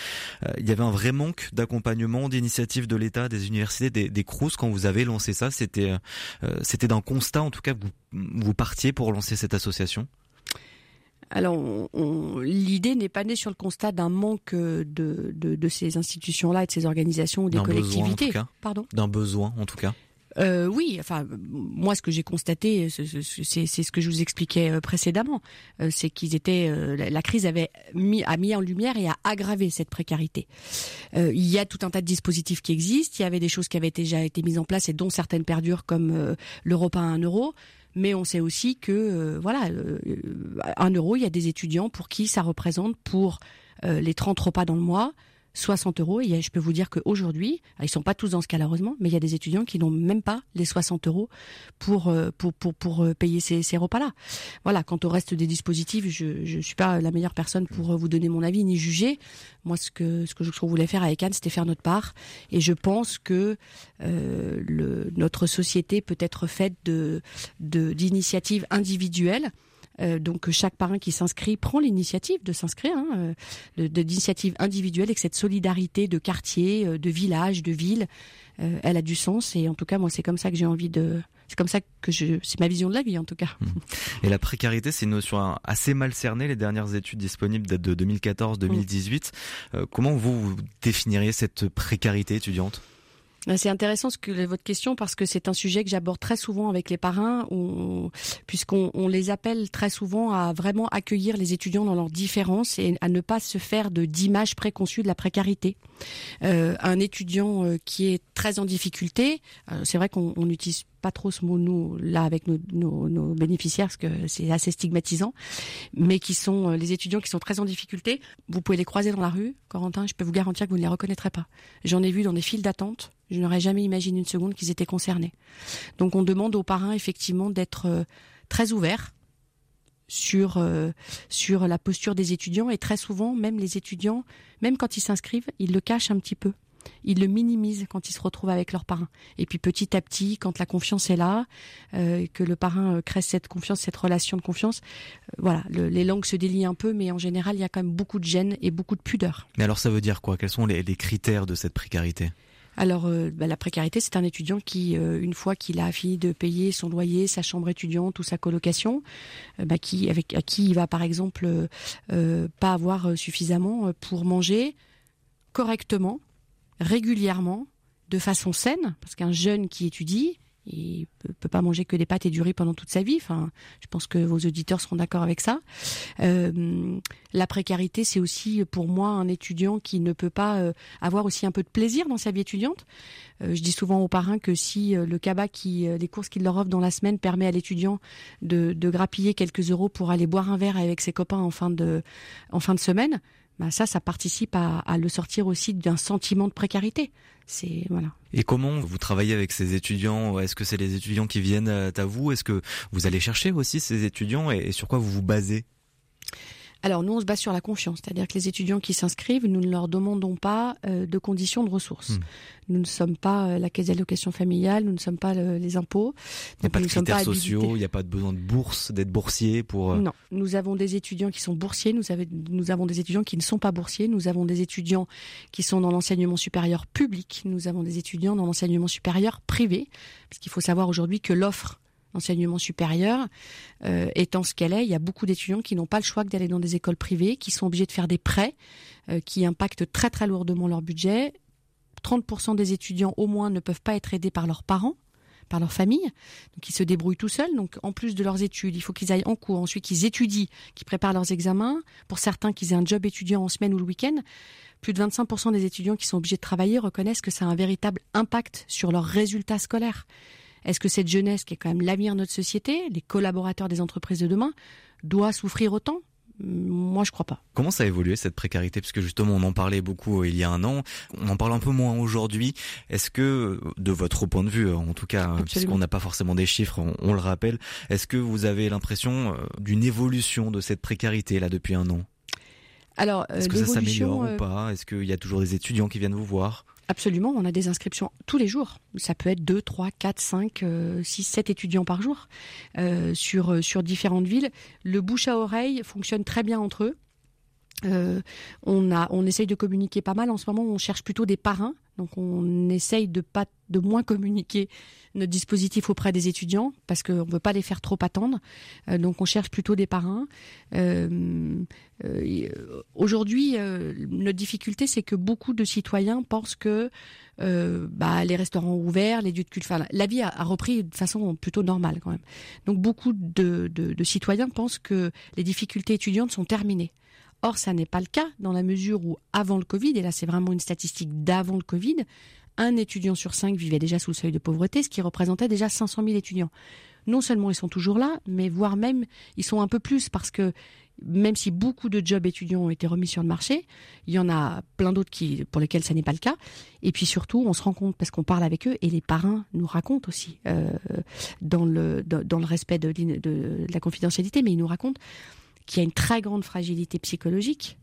Euh, il y avait un vrai manque d'accompagnement, d'initiatives de l'État, des universités, des, des CRUS quand vous avez lancé ça. C'était, c'était d'un constat en tout cas vous vous partiez pour lancer cette association? Alors, l'idée n'est pas née sur le constat d'un manque de, de, ces institutions-là et de ces organisations ou des collectivités. Pardon? D'un besoin, en tout cas Euh, oui, enfin, moi, ce que j'ai constaté, c'est ce que je vous expliquais euh, précédemment, euh, c'est qu'ils étaient, la crise avait mis, a mis en lumière et a aggravé cette précarité. il y a tout un tas de dispositifs qui existent. Il y avait des choses qui avaient déjà été mises en place et dont certaines perdurent, comme le repas à un euro. Mais on sait aussi que, voilà, un euro, il y a des étudiants pour qui ça représente pour les 30 repas dans le mois 60 euros. Et je peux vous dire qu'aujourd'hui, ils sont pas tous dans ce cas heureusement, mais il y a des étudiants qui n'ont même pas les 60 euros pour euh, pour pour, pour euh, payer ces, ces repas-là. Voilà. Quant au reste des dispositifs, je je suis pas la meilleure personne pour euh, vous donner mon avis ni juger. Moi, ce que ce que je voulais faire avec Anne, c'était faire notre part. Et je pense que euh, le, notre société peut être faite de d'initiatives individuelles euh, donc chaque parrain qui s'inscrit prend l'initiative de s'inscrire, hein, euh, d'initiative individuelle, et que cette solidarité de quartier, euh, de village, de ville, elle a du sens. Et en tout cas, moi, c'est comme ça que j'ai envie de, c'est comme ça que je, c'est ma vision de la vie en tout cas. Mmh. Et la précarité, c'est une notion assez mal cernée. Les dernières études disponibles datent de 2014-2018. comment vous définiriez cette précarité étudiante? C'est intéressant ce que votre question parce que c'est un sujet que j'aborde très souvent avec les parrains, puisqu'on on les appelle très souvent à vraiment accueillir les étudiants dans leurs différences et à ne pas se faire de d'image préconçue de la précarité. Euh, un étudiant euh, qui est très en difficulté, euh, c'est vrai qu'on n'utilise pas trop ce mot nous là avec nos, nos, bénéficiaires parce que c'est assez stigmatisant, mais qui sont les étudiants qui sont très en difficulté. Vous pouvez les croiser dans la rue, Corentin, je peux vous garantir que vous ne les reconnaîtrez pas. J'en ai vu dans des files d'attente je n'aurais jamais imaginé une seconde qu'ils étaient concernés. Donc on demande aux parrains effectivement d'être très ouverts sur euh, sur la posture des étudiants. Et très souvent même les étudiants même quand ils s'inscrivent ils le cachent un petit peu. Ils le minimisent quand ils se retrouvent avec leurs parrains et puis petit à petit quand la confiance est là euh, que le parrain crée cette confiance cette relation de confiance voilà les langues se délient un peu mais en général il y a quand même beaucoup de gêne et beaucoup de pudeur. Mais alors ça veut dire quoi? Quels sont les critères de cette précarité? Alors euh, bah, la précarité, c'est un étudiant qui, euh, une fois qu'il a fini de payer son loyer, sa chambre étudiante ou sa colocation, euh, bah, qui avec à qui il va par exemple pas avoir suffisamment pour manger correctement, régulièrement, de façon saine, parce qu'un jeune qui étudie, il peut, peut pas manger que des pâtes et du riz pendant toute sa vie. Je pense que vos auditeurs seront d'accord avec ça. Euh, la précarité, c'est aussi pour moi un étudiant qui ne peut pas euh, avoir aussi un peu de plaisir dans sa vie étudiante. Euh, je dis souvent aux parrains que si le cabas, qui, les courses qu'il leur offre dans la semaine, permet à l'étudiant de, grappiller quelques euros pour aller boire un verre avec ses copains en fin de semaine, bah ça, ça participe à, à le sortir aussi d'un sentiment de précarité. C'est voilà. Et comment vous travaillez avec ces étudiants? Est-ce que c'est les étudiants qui viennent à vous? Est-ce que vous allez chercher aussi ces étudiants? Et sur quoi vous vous basez? Alors nous, on se base sur la confiance, c'est-à-dire que les étudiants qui s'inscrivent, nous ne leur demandons pas euh, de conditions de ressources. Hmm. Nous ne sommes pas euh, la caisse d'allocation familiale, nous ne sommes pas les impôts. Il n'y a pas de critères sociaux, il n'y a pas de besoin de bourse, d'être boursier pour... Euh, non, nous avons des étudiants qui sont boursiers, nous, nous avons des étudiants qui ne sont pas boursiers, nous avons des étudiants qui sont dans l'enseignement supérieur public, nous avons des étudiants dans l'enseignement supérieur privé, parce qu'il faut savoir aujourd'hui que l'offre enseignement supérieur, euh, étant ce qu'elle est, il y a beaucoup d'étudiants qui n'ont pas le choix que d'aller dans des écoles privées, qui sont obligés de faire des prêts, euh, qui impactent très très lourdement leur budget. 30% des étudiants au moins ne peuvent pas être aidés par leurs parents par leur famille, donc ils se débrouillent tout seuls. Donc en plus de leurs études, il faut qu'ils aillent en cours, ensuite qu'ils étudient, qu'ils préparent leurs examens. Pour certains, qu'ils aient un job étudiant en semaine ou le week-end. Plus de 25% des étudiants qui sont obligés de travailler reconnaissent que ça a un véritable impact sur leurs résultats scolaires. Est-ce que cette jeunesse, qui est quand même l'avenir de notre société, les collaborateurs des entreprises de demain, doit souffrir autant? Moi, je crois pas. Comment ça a évolué cette précarité? Parce que justement, on en parlait beaucoup euh, il y a un an, on en parle un peu moins aujourd'hui. Est-ce que, de votre point de vue, en tout cas, puisqu'on n'a pas forcément des chiffres, on, le rappelle, est-ce que vous avez l'impression euh, d'une évolution de cette précarité là depuis un an? Alors, est-ce que ça s'améliore ou euh, pas? Est-ce qu'il y a toujours des étudiants qui viennent vous voir? Absolument, on a des inscriptions tous les jours. Ça peut être 2, 3, 4, 5, 6, 7 étudiants par jour euh, sur, euh, sur différentes villes. Le bouche à oreille fonctionne très bien entre eux. Euh, on, a, on essaye de communiquer pas mal. En ce moment, on cherche plutôt des parrains Donc on essaye de pas de moins communiquer notre dispositif auprès des étudiants parce qu'on ne veut pas les faire trop attendre. Euh, donc on cherche plutôt des parrains. Euh, euh, Aujourd'hui, notre difficulté, c'est que beaucoup de citoyens pensent que bah, les restaurants ouverts, les lieux de culte, la vie a, repris de façon plutôt normale quand même. Donc beaucoup de citoyens pensent que les difficultés étudiantes sont terminées. Or, ça n'est pas le cas dans la mesure où avant le Covid, et là c'est vraiment une statistique d'avant le Covid, un étudiant sur cinq vivait déjà sous le seuil de pauvreté, ce qui représentait déjà 500 000 étudiants. Non seulement ils sont toujours là, mais voire même ils sont un peu plus parce que même si beaucoup de jobs étudiants ont été remis sur le marché, il y en a plein d'autres qui, pour lesquels ça n'est pas le cas. Et puis surtout, on se rend compte parce qu'on parle avec eux et les parrains nous racontent aussi, euh, dans, le, respect de la confidentialité, mais ils nous racontent qu'il y a une très grande fragilité psychologique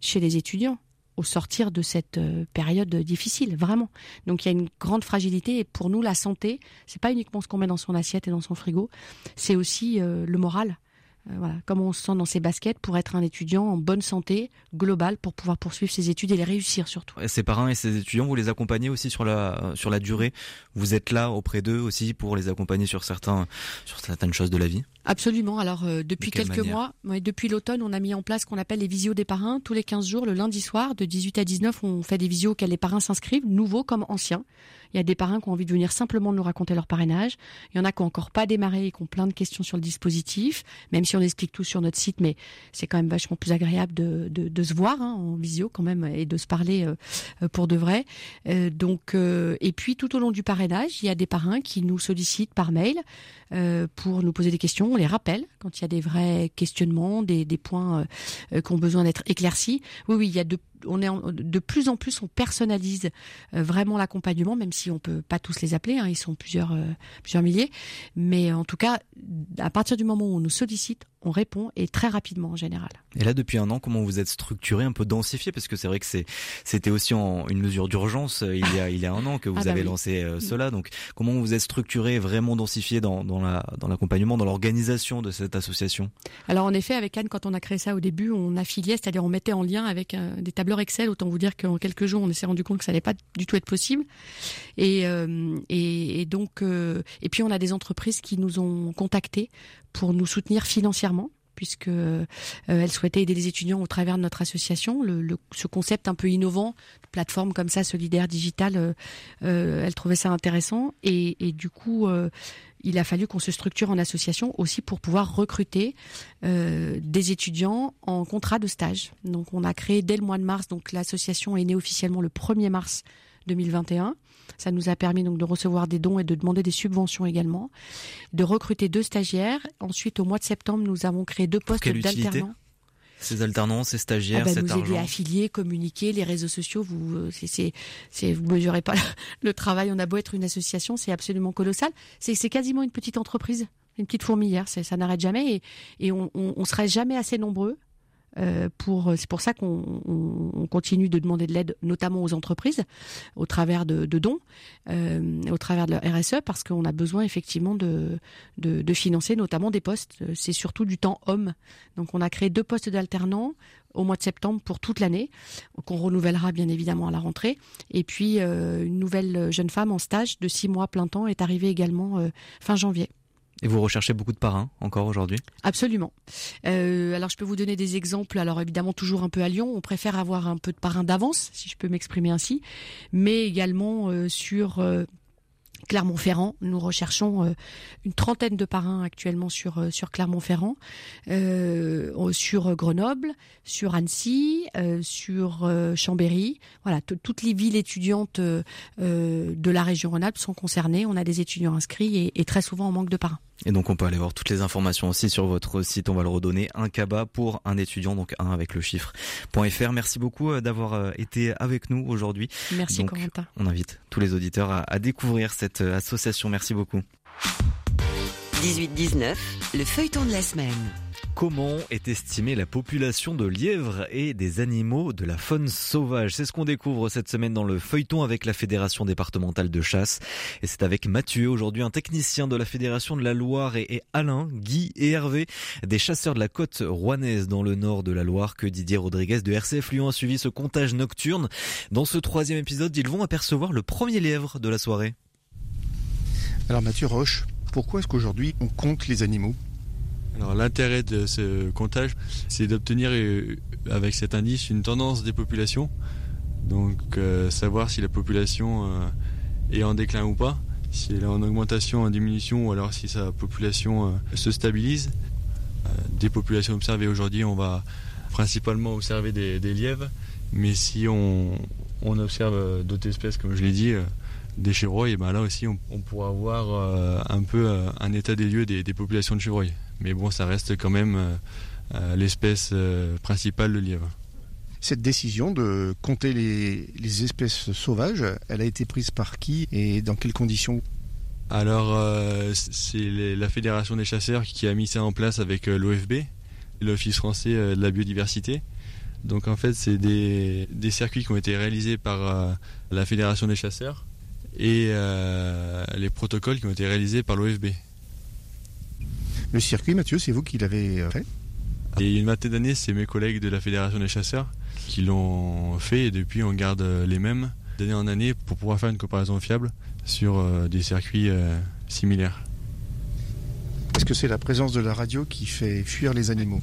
chez les étudiants au sortir de cette période difficile, vraiment. Donc il y a une grande fragilité et pour nous la santé, c'est pas uniquement ce qu'on met dans son assiette et dans son frigo, c'est aussi euh, le moral. Euh, voilà, comment on se sent dans ses baskets pour être un étudiant en bonne santé globale pour pouvoir poursuivre ses études et les réussir surtout. Et ces parrains et ces étudiants, vous les accompagnez aussi sur la sur la durée? Vous êtes là auprès d'eux aussi pour les accompagner sur certains sur certaines choses de la vie? Absolument. Alors euh, depuis De quelques mois, ouais, depuis l'automne, on a mis en place ce qu'on appelle les visios des parrains. Tous les 15 jours, le lundi soir, de 18 à 19, on fait des visios auxquelles les parrains s'inscrivent, nouveaux comme anciens. Il y a des parrains qui ont envie de venir simplement nous raconter leur parrainage. Il y en a qui ont encore pas démarré et qui ont plein de questions sur le dispositif, même si on explique tout sur notre site, mais c'est quand même vachement plus agréable de, de, de se voir hein, en visio quand même et de se parler euh, euh, pour de vrai. Euh, donc, euh, et puis tout au long du parrainage, il y a des parrains qui nous sollicitent par mail euh, pour nous poser des questions. On les rappelle quand il y a des vrais questionnements, des, points euh, euh, qui ont besoin d'être éclaircis. Oui, oui, il y a de on est en- de plus en plus on personnalise euh, vraiment l'accompagnement, même si on peut pas tous les appeler, hein, ils sont plusieurs euh, plusieurs milliers, mais en tout cas à partir du moment où on nous sollicite, on répond et très rapidement en général. Et là, depuis un an, comment vous êtes structuré, un peu densifié, parce que c'est vrai que c'était aussi en une mesure d'urgence euh, il y a il y a un an que vous Ah bah avez oui. lancé euh, cela. Donc, comment vous êtes structuré, vraiment densifié dans dans la dans l'accompagnement, dans l'organisation de cette association? Alors en effet, avec Anne, quand on a créé ça au début, on affiliait, c'est-à-dire on mettait en lien avec euh, des Excel. Autant vous dire qu'en quelques jours, on s'est rendu compte que ça n'allait pas du tout être possible. Et, euh, et, donc, euh, et puis on a des entreprises qui nous ont contactés pour nous soutenir financièrement puisque euh, elles souhaitaient aider les étudiants au travers de notre association. Ce concept un peu innovant, plateforme comme ça, solidaire, digitale, euh, euh, elles trouvaient ça intéressant. Et, du coup, il a fallu qu'on se structure en association aussi pour pouvoir recruter euh, des étudiants en contrat de stage. Donc on a créé dès le mois de mars, donc l'association est née officiellement le 1er mars 2021. Ça nous a permis donc de recevoir des dons et de demander des subventions également, de recruter deux stagiaires. Ensuite, au mois de septembre, nous avons créé deux postes d'alternants. Ces alternants, ces stagiaires, Ah bah, cet nous aider à argent. affilier, communiquer, les réseaux sociaux, vous, euh, c'est, vous mesurez pas le travail. On a beau être une association, c'est absolument colossal. C'est, c'est quasiment une petite entreprise, une petite fourmilière. Ça n'arrête jamais et, et on, on, on serait jamais assez nombreux. Euh, c'est pour ça qu'on on, on continue de demander de l'aide, notamment aux entreprises, au travers de, dons, euh, au travers de la RSE, parce qu'on a besoin effectivement de, financer notamment des postes. C'est surtout du temps homme. Donc on a créé deux postes d'alternants au mois de septembre pour toute l'année, qu'on renouvellera bien évidemment à la rentrée. Et puis euh, une nouvelle jeune femme en stage de six mois plein temps est arrivée également fin janvier. Et vous recherchez beaucoup de parrains encore aujourd'hui? Absolument. Euh, alors je peux vous donner des exemples. Alors évidemment toujours un peu à Lyon, on préfère avoir un peu de parrain d'avance, si je peux m'exprimer ainsi, mais également euh, sur euh, Clermont-Ferrand. Nous recherchons euh, une trentaine de parrains actuellement sur euh, sur Clermont-Ferrand, euh, sur Grenoble, sur Annecy, sur Chambéry. Voilà, toutes les villes étudiantes de la région Rhône-Alpes sont concernées. On a des étudiants inscrits et, et très souvent en manque de parrains. Et donc on peut aller voir toutes les informations aussi sur votre site, on va le redonner, un cabas pour un étudiant, donc un avec le chiffre .fr. Merci beaucoup d'avoir été avec nous aujourd'hui. Merci, Donc, Corentin. On invite tous les auditeurs à, à découvrir cette euh, association. Merci beaucoup. 18-19, le feuilleton de la semaine. Comment est estimée la population de lièvres et des animaux de la faune sauvage? C'est ce qu'on découvre cette semaine dans le feuilleton avec la Fédération départementale de chasse. Et c'est avec Mathieu, aujourd'hui un technicien de la Fédération de la Loire, et Alain, Guy et Hervé, des chasseurs de la côte rouennaise dans le nord de la Loire, que Didier Rodriguez de RCF Lyon a suivi ce comptage nocturne. Dans ce troisième épisode, ils vont apercevoir le premier lièvre de la soirée. Alors Mathieu Roche, pourquoi est-ce qu'aujourd'hui on compte les animaux? Alors l'intérêt de ce comptage, c'est d'obtenir euh, avec cet indice une tendance des populations. Donc euh, savoir si la population euh, est en déclin ou pas, si elle est en augmentation, en diminution, ou alors si sa population se stabilise. des populations observées aujourd'hui, on va principalement observer des, lièvres, mais si on, observe d'autres espèces, comme je l'ai dit, des chevreuils, et ben là aussi on, pourra avoir un peu un état des lieux des populations de chevreuils mais bon, ça reste quand même euh, euh, l'espèce euh, principale, le lièvre. Cette décision de compter les, espèces sauvages, elle a été prise par qui et dans quelles conditions? Alors, c'est la Fédération des chasseurs qui a mis ça en place avec l'OFB, l'Office français de la biodiversité. Donc en fait, c'est des, circuits qui ont été réalisés par la Fédération des chasseurs et les protocoles qui ont été réalisés par l'OFB. Le circuit, Mathieu, c'est vous qui l'avez euh, fait Il y a une vingtaine d'années, c'est mes collègues de la Fédération des chasseurs qui l'ont fait et depuis on garde euh, les mêmes d'année en année pour pouvoir faire une comparaison fiable sur euh, des circuits similaires. Est-ce que c'est la présence de la radio qui fait fuir les animaux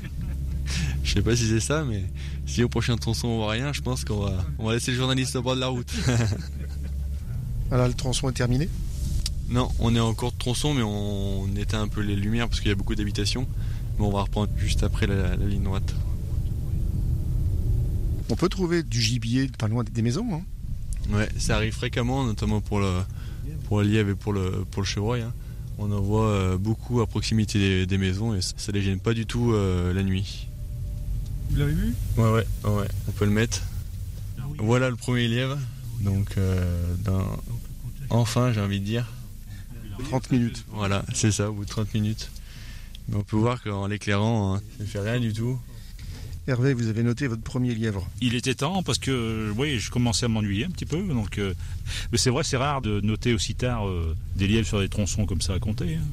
Je sais pas si c'est ça, mais si au prochain tronçon on voit rien, je pense qu'on va, on va laisser le journaliste au bord de la route. Alors le tronçon est terminé non, on est encore de tronçon, mais on éteint un peu les lumières parce qu'il y a beaucoup d'habitations. Mais on va reprendre juste après la, ligne droite. On peut trouver du gibier pas loin des maisons. Hein ouais, ça arrive fréquemment, notamment pour le, pour lièvre et pour le, pour le chevreuil. Hein. On en voit euh, beaucoup à proximité des, maisons et ça ne les gêne pas du tout euh, la nuit. Vous l'avez vu? Ouais, ouais, ouais, on peut le mettre. Voilà le premier lièvre. Donc, euh, enfin, j'ai envie de dire. 30 minutes. Voilà, c'est ça, au bout de 30 minutes. Mais on peut voir qu'en l'éclairant, hein, ça ne fait rien du tout. Hervé, vous avez noté votre premier lièvre. Il était temps parce que oui, je commençais à m'ennuyer un petit peu. Donc, euh, mais c'est vrai, c'est rare de noter aussi tard euh, des lièvres sur des tronçons comme ça à compter. Hein.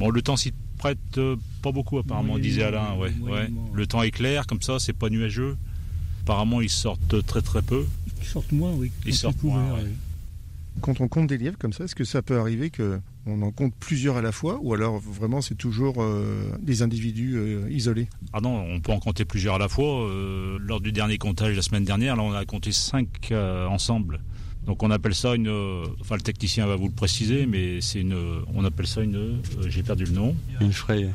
Bon, le temps s'y prête euh, pas beaucoup apparemment, disait Alain. Ouais, ouais. Le temps est clair, comme ça, c'est pas nuageux. Apparemment, ils sortent très très peu. Ils sortent moins, oui. Ils sortent moins. Quand on compte des lièvres comme ça, est-ce que ça peut arriver que on en compte plusieurs à la fois ou alors vraiment c'est toujours euh, des individus euh, isolés? Ah non, on peut en compter plusieurs à la fois. Euh, lors du dernier comptage la semaine dernière, là on a compté cinq ensemble. Donc on appelle ça une, enfin le technicien va vous le préciser, mais c'est une, on appelle ça une, j'ai perdu le nom. Une fraye.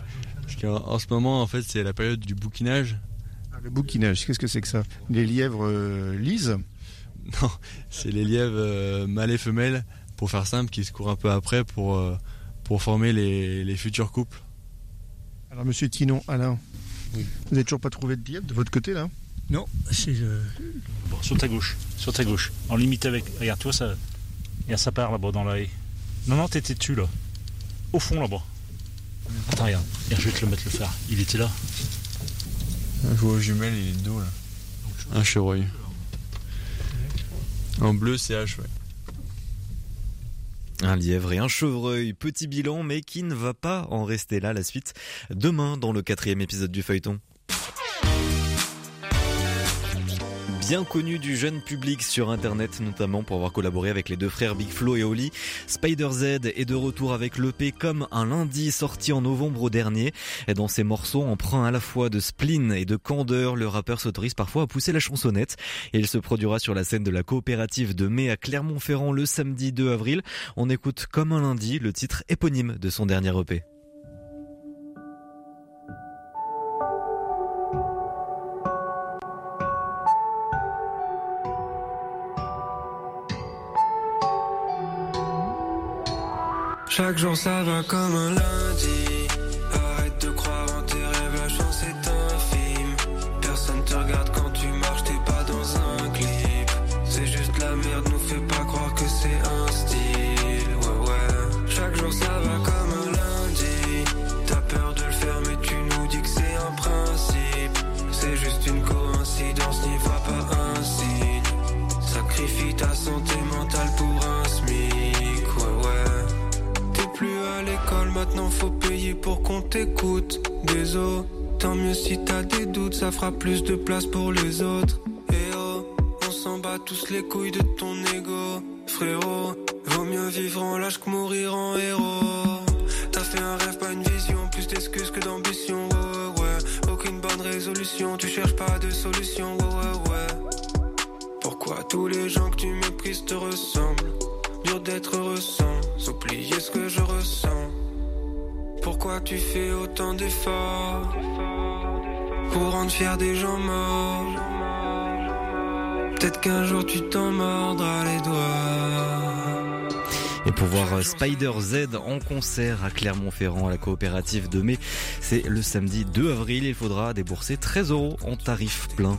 En, ce moment en fait c'est la période du bouquinage. Le bouquinage, qu'est-ce que c'est que ça Les lièvres lisent Non, c'est les lièvres mâles et femelles pour faire simple, qui se courent un peu après pour, euh, pour former les, futurs couples. Alors, monsieur Tinon, Alain, vous n'avez toujours pas trouvé de diable de votre côté là Non, c'est. Euh, bon, sur ta gauche, sur ta gauche. En limite avec. Regarde, tu vois, ça. Regarde, ça part là-bas dans la haie. Non, non, t'étais dessus là. Au fond là-bas. Attends, regarde. je vais te le mettre le fer. Il était là. Je vois jumelle, il est dos là. Un chevreuil. En bleu, c'est H, ouais. Un lièvre et un chevreuil, petit bilan, mais qui ne va pas en rester là. La suite demain dans le quatrième épisode du feuilleton. Bien connu du jeune public sur internet, notamment pour avoir collaboré avec les deux frères Big Flo et Oli. Spider Z est de retour avec l'EP comme un lundi sorti en novembre dernier. Et dans ses morceaux, emprunt à la fois de spleen et de candeur, le rappeur s'autorise parfois à pousser la chansonnette. Et il se produira sur la scène de la coopérative de mai à Clermont-Ferrand le samedi 2 avril. On écoute comme un lundi le titre éponyme de son dernier EP. Chaque jour ça va comme un lundi. Arrête de croire en tes rêves, la chance est infime. Personne te regarde quand tu marches, t'es pas dans un clip. C'est juste la merde, nous fais pas croire que c'est un style. Ouais, ouais. Chaque jour ça va comme un lundi. T'as peur de le faire, mais tu nous dis que c'est un principe. C'est juste une coïncidence, n'y vois pas un signe. Sacrifie ta santé Maintenant faut payer pour qu'on t'écoute. Désolé, tant mieux si t'as des doutes, ça fera plus de place pour les autres. Et oh, on s'en bat tous les couilles de ton ego. Frérot, vaut mieux vivre en lâche que mourir en héros. T'as fait un rêve, pas une vision, plus d'excuses que d'ambition. Ouais, ouais, aucune bonne résolution, tu cherches pas de solution. Ouais, ouais, ouais. Pourquoi tous les gens que tu méprises te ressemblent? Dur d'être heureux sans ce que je ressens. Pourquoi tu fais autant d'efforts pour rendre fier des gens morts? Peut-être qu'un jour tu t'en mordras les doigts. Et pour voir euh, Spider Z en concert à Clermont-Ferrand à la coopérative de mai, c'est le samedi 2 avril. Il faudra débourser 13 euros en tarif plein.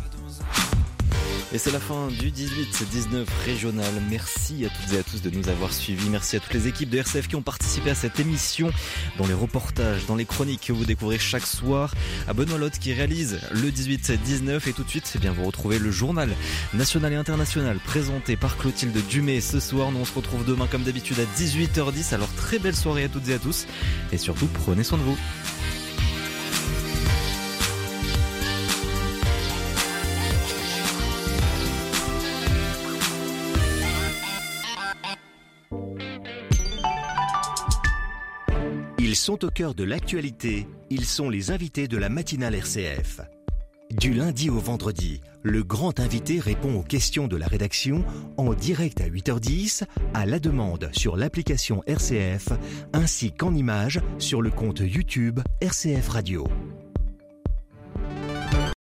Et c'est la fin du 18-19 régional. Merci à toutes et à tous de nous avoir suivis. Merci à toutes les équipes de RCF qui ont participé à cette émission, dans les reportages, dans les chroniques que vous découvrez chaque soir. À Benoît Lotte qui réalise le 18-19. Et tout de suite, eh bien, vous retrouvez le journal national et international présenté par Clotilde Dumay ce soir. Nous on se retrouve demain comme d'habitude à 18h10. Alors très belle soirée à toutes et à tous. Et surtout, prenez soin de vous. Ils sont au cœur de l'actualité, ils sont les invités de la matinale RCF. Du lundi au vendredi, le grand invité répond aux questions de la rédaction en direct à 8h10, à la demande sur l'application RCF, ainsi qu'en images sur le compte YouTube RCF Radio.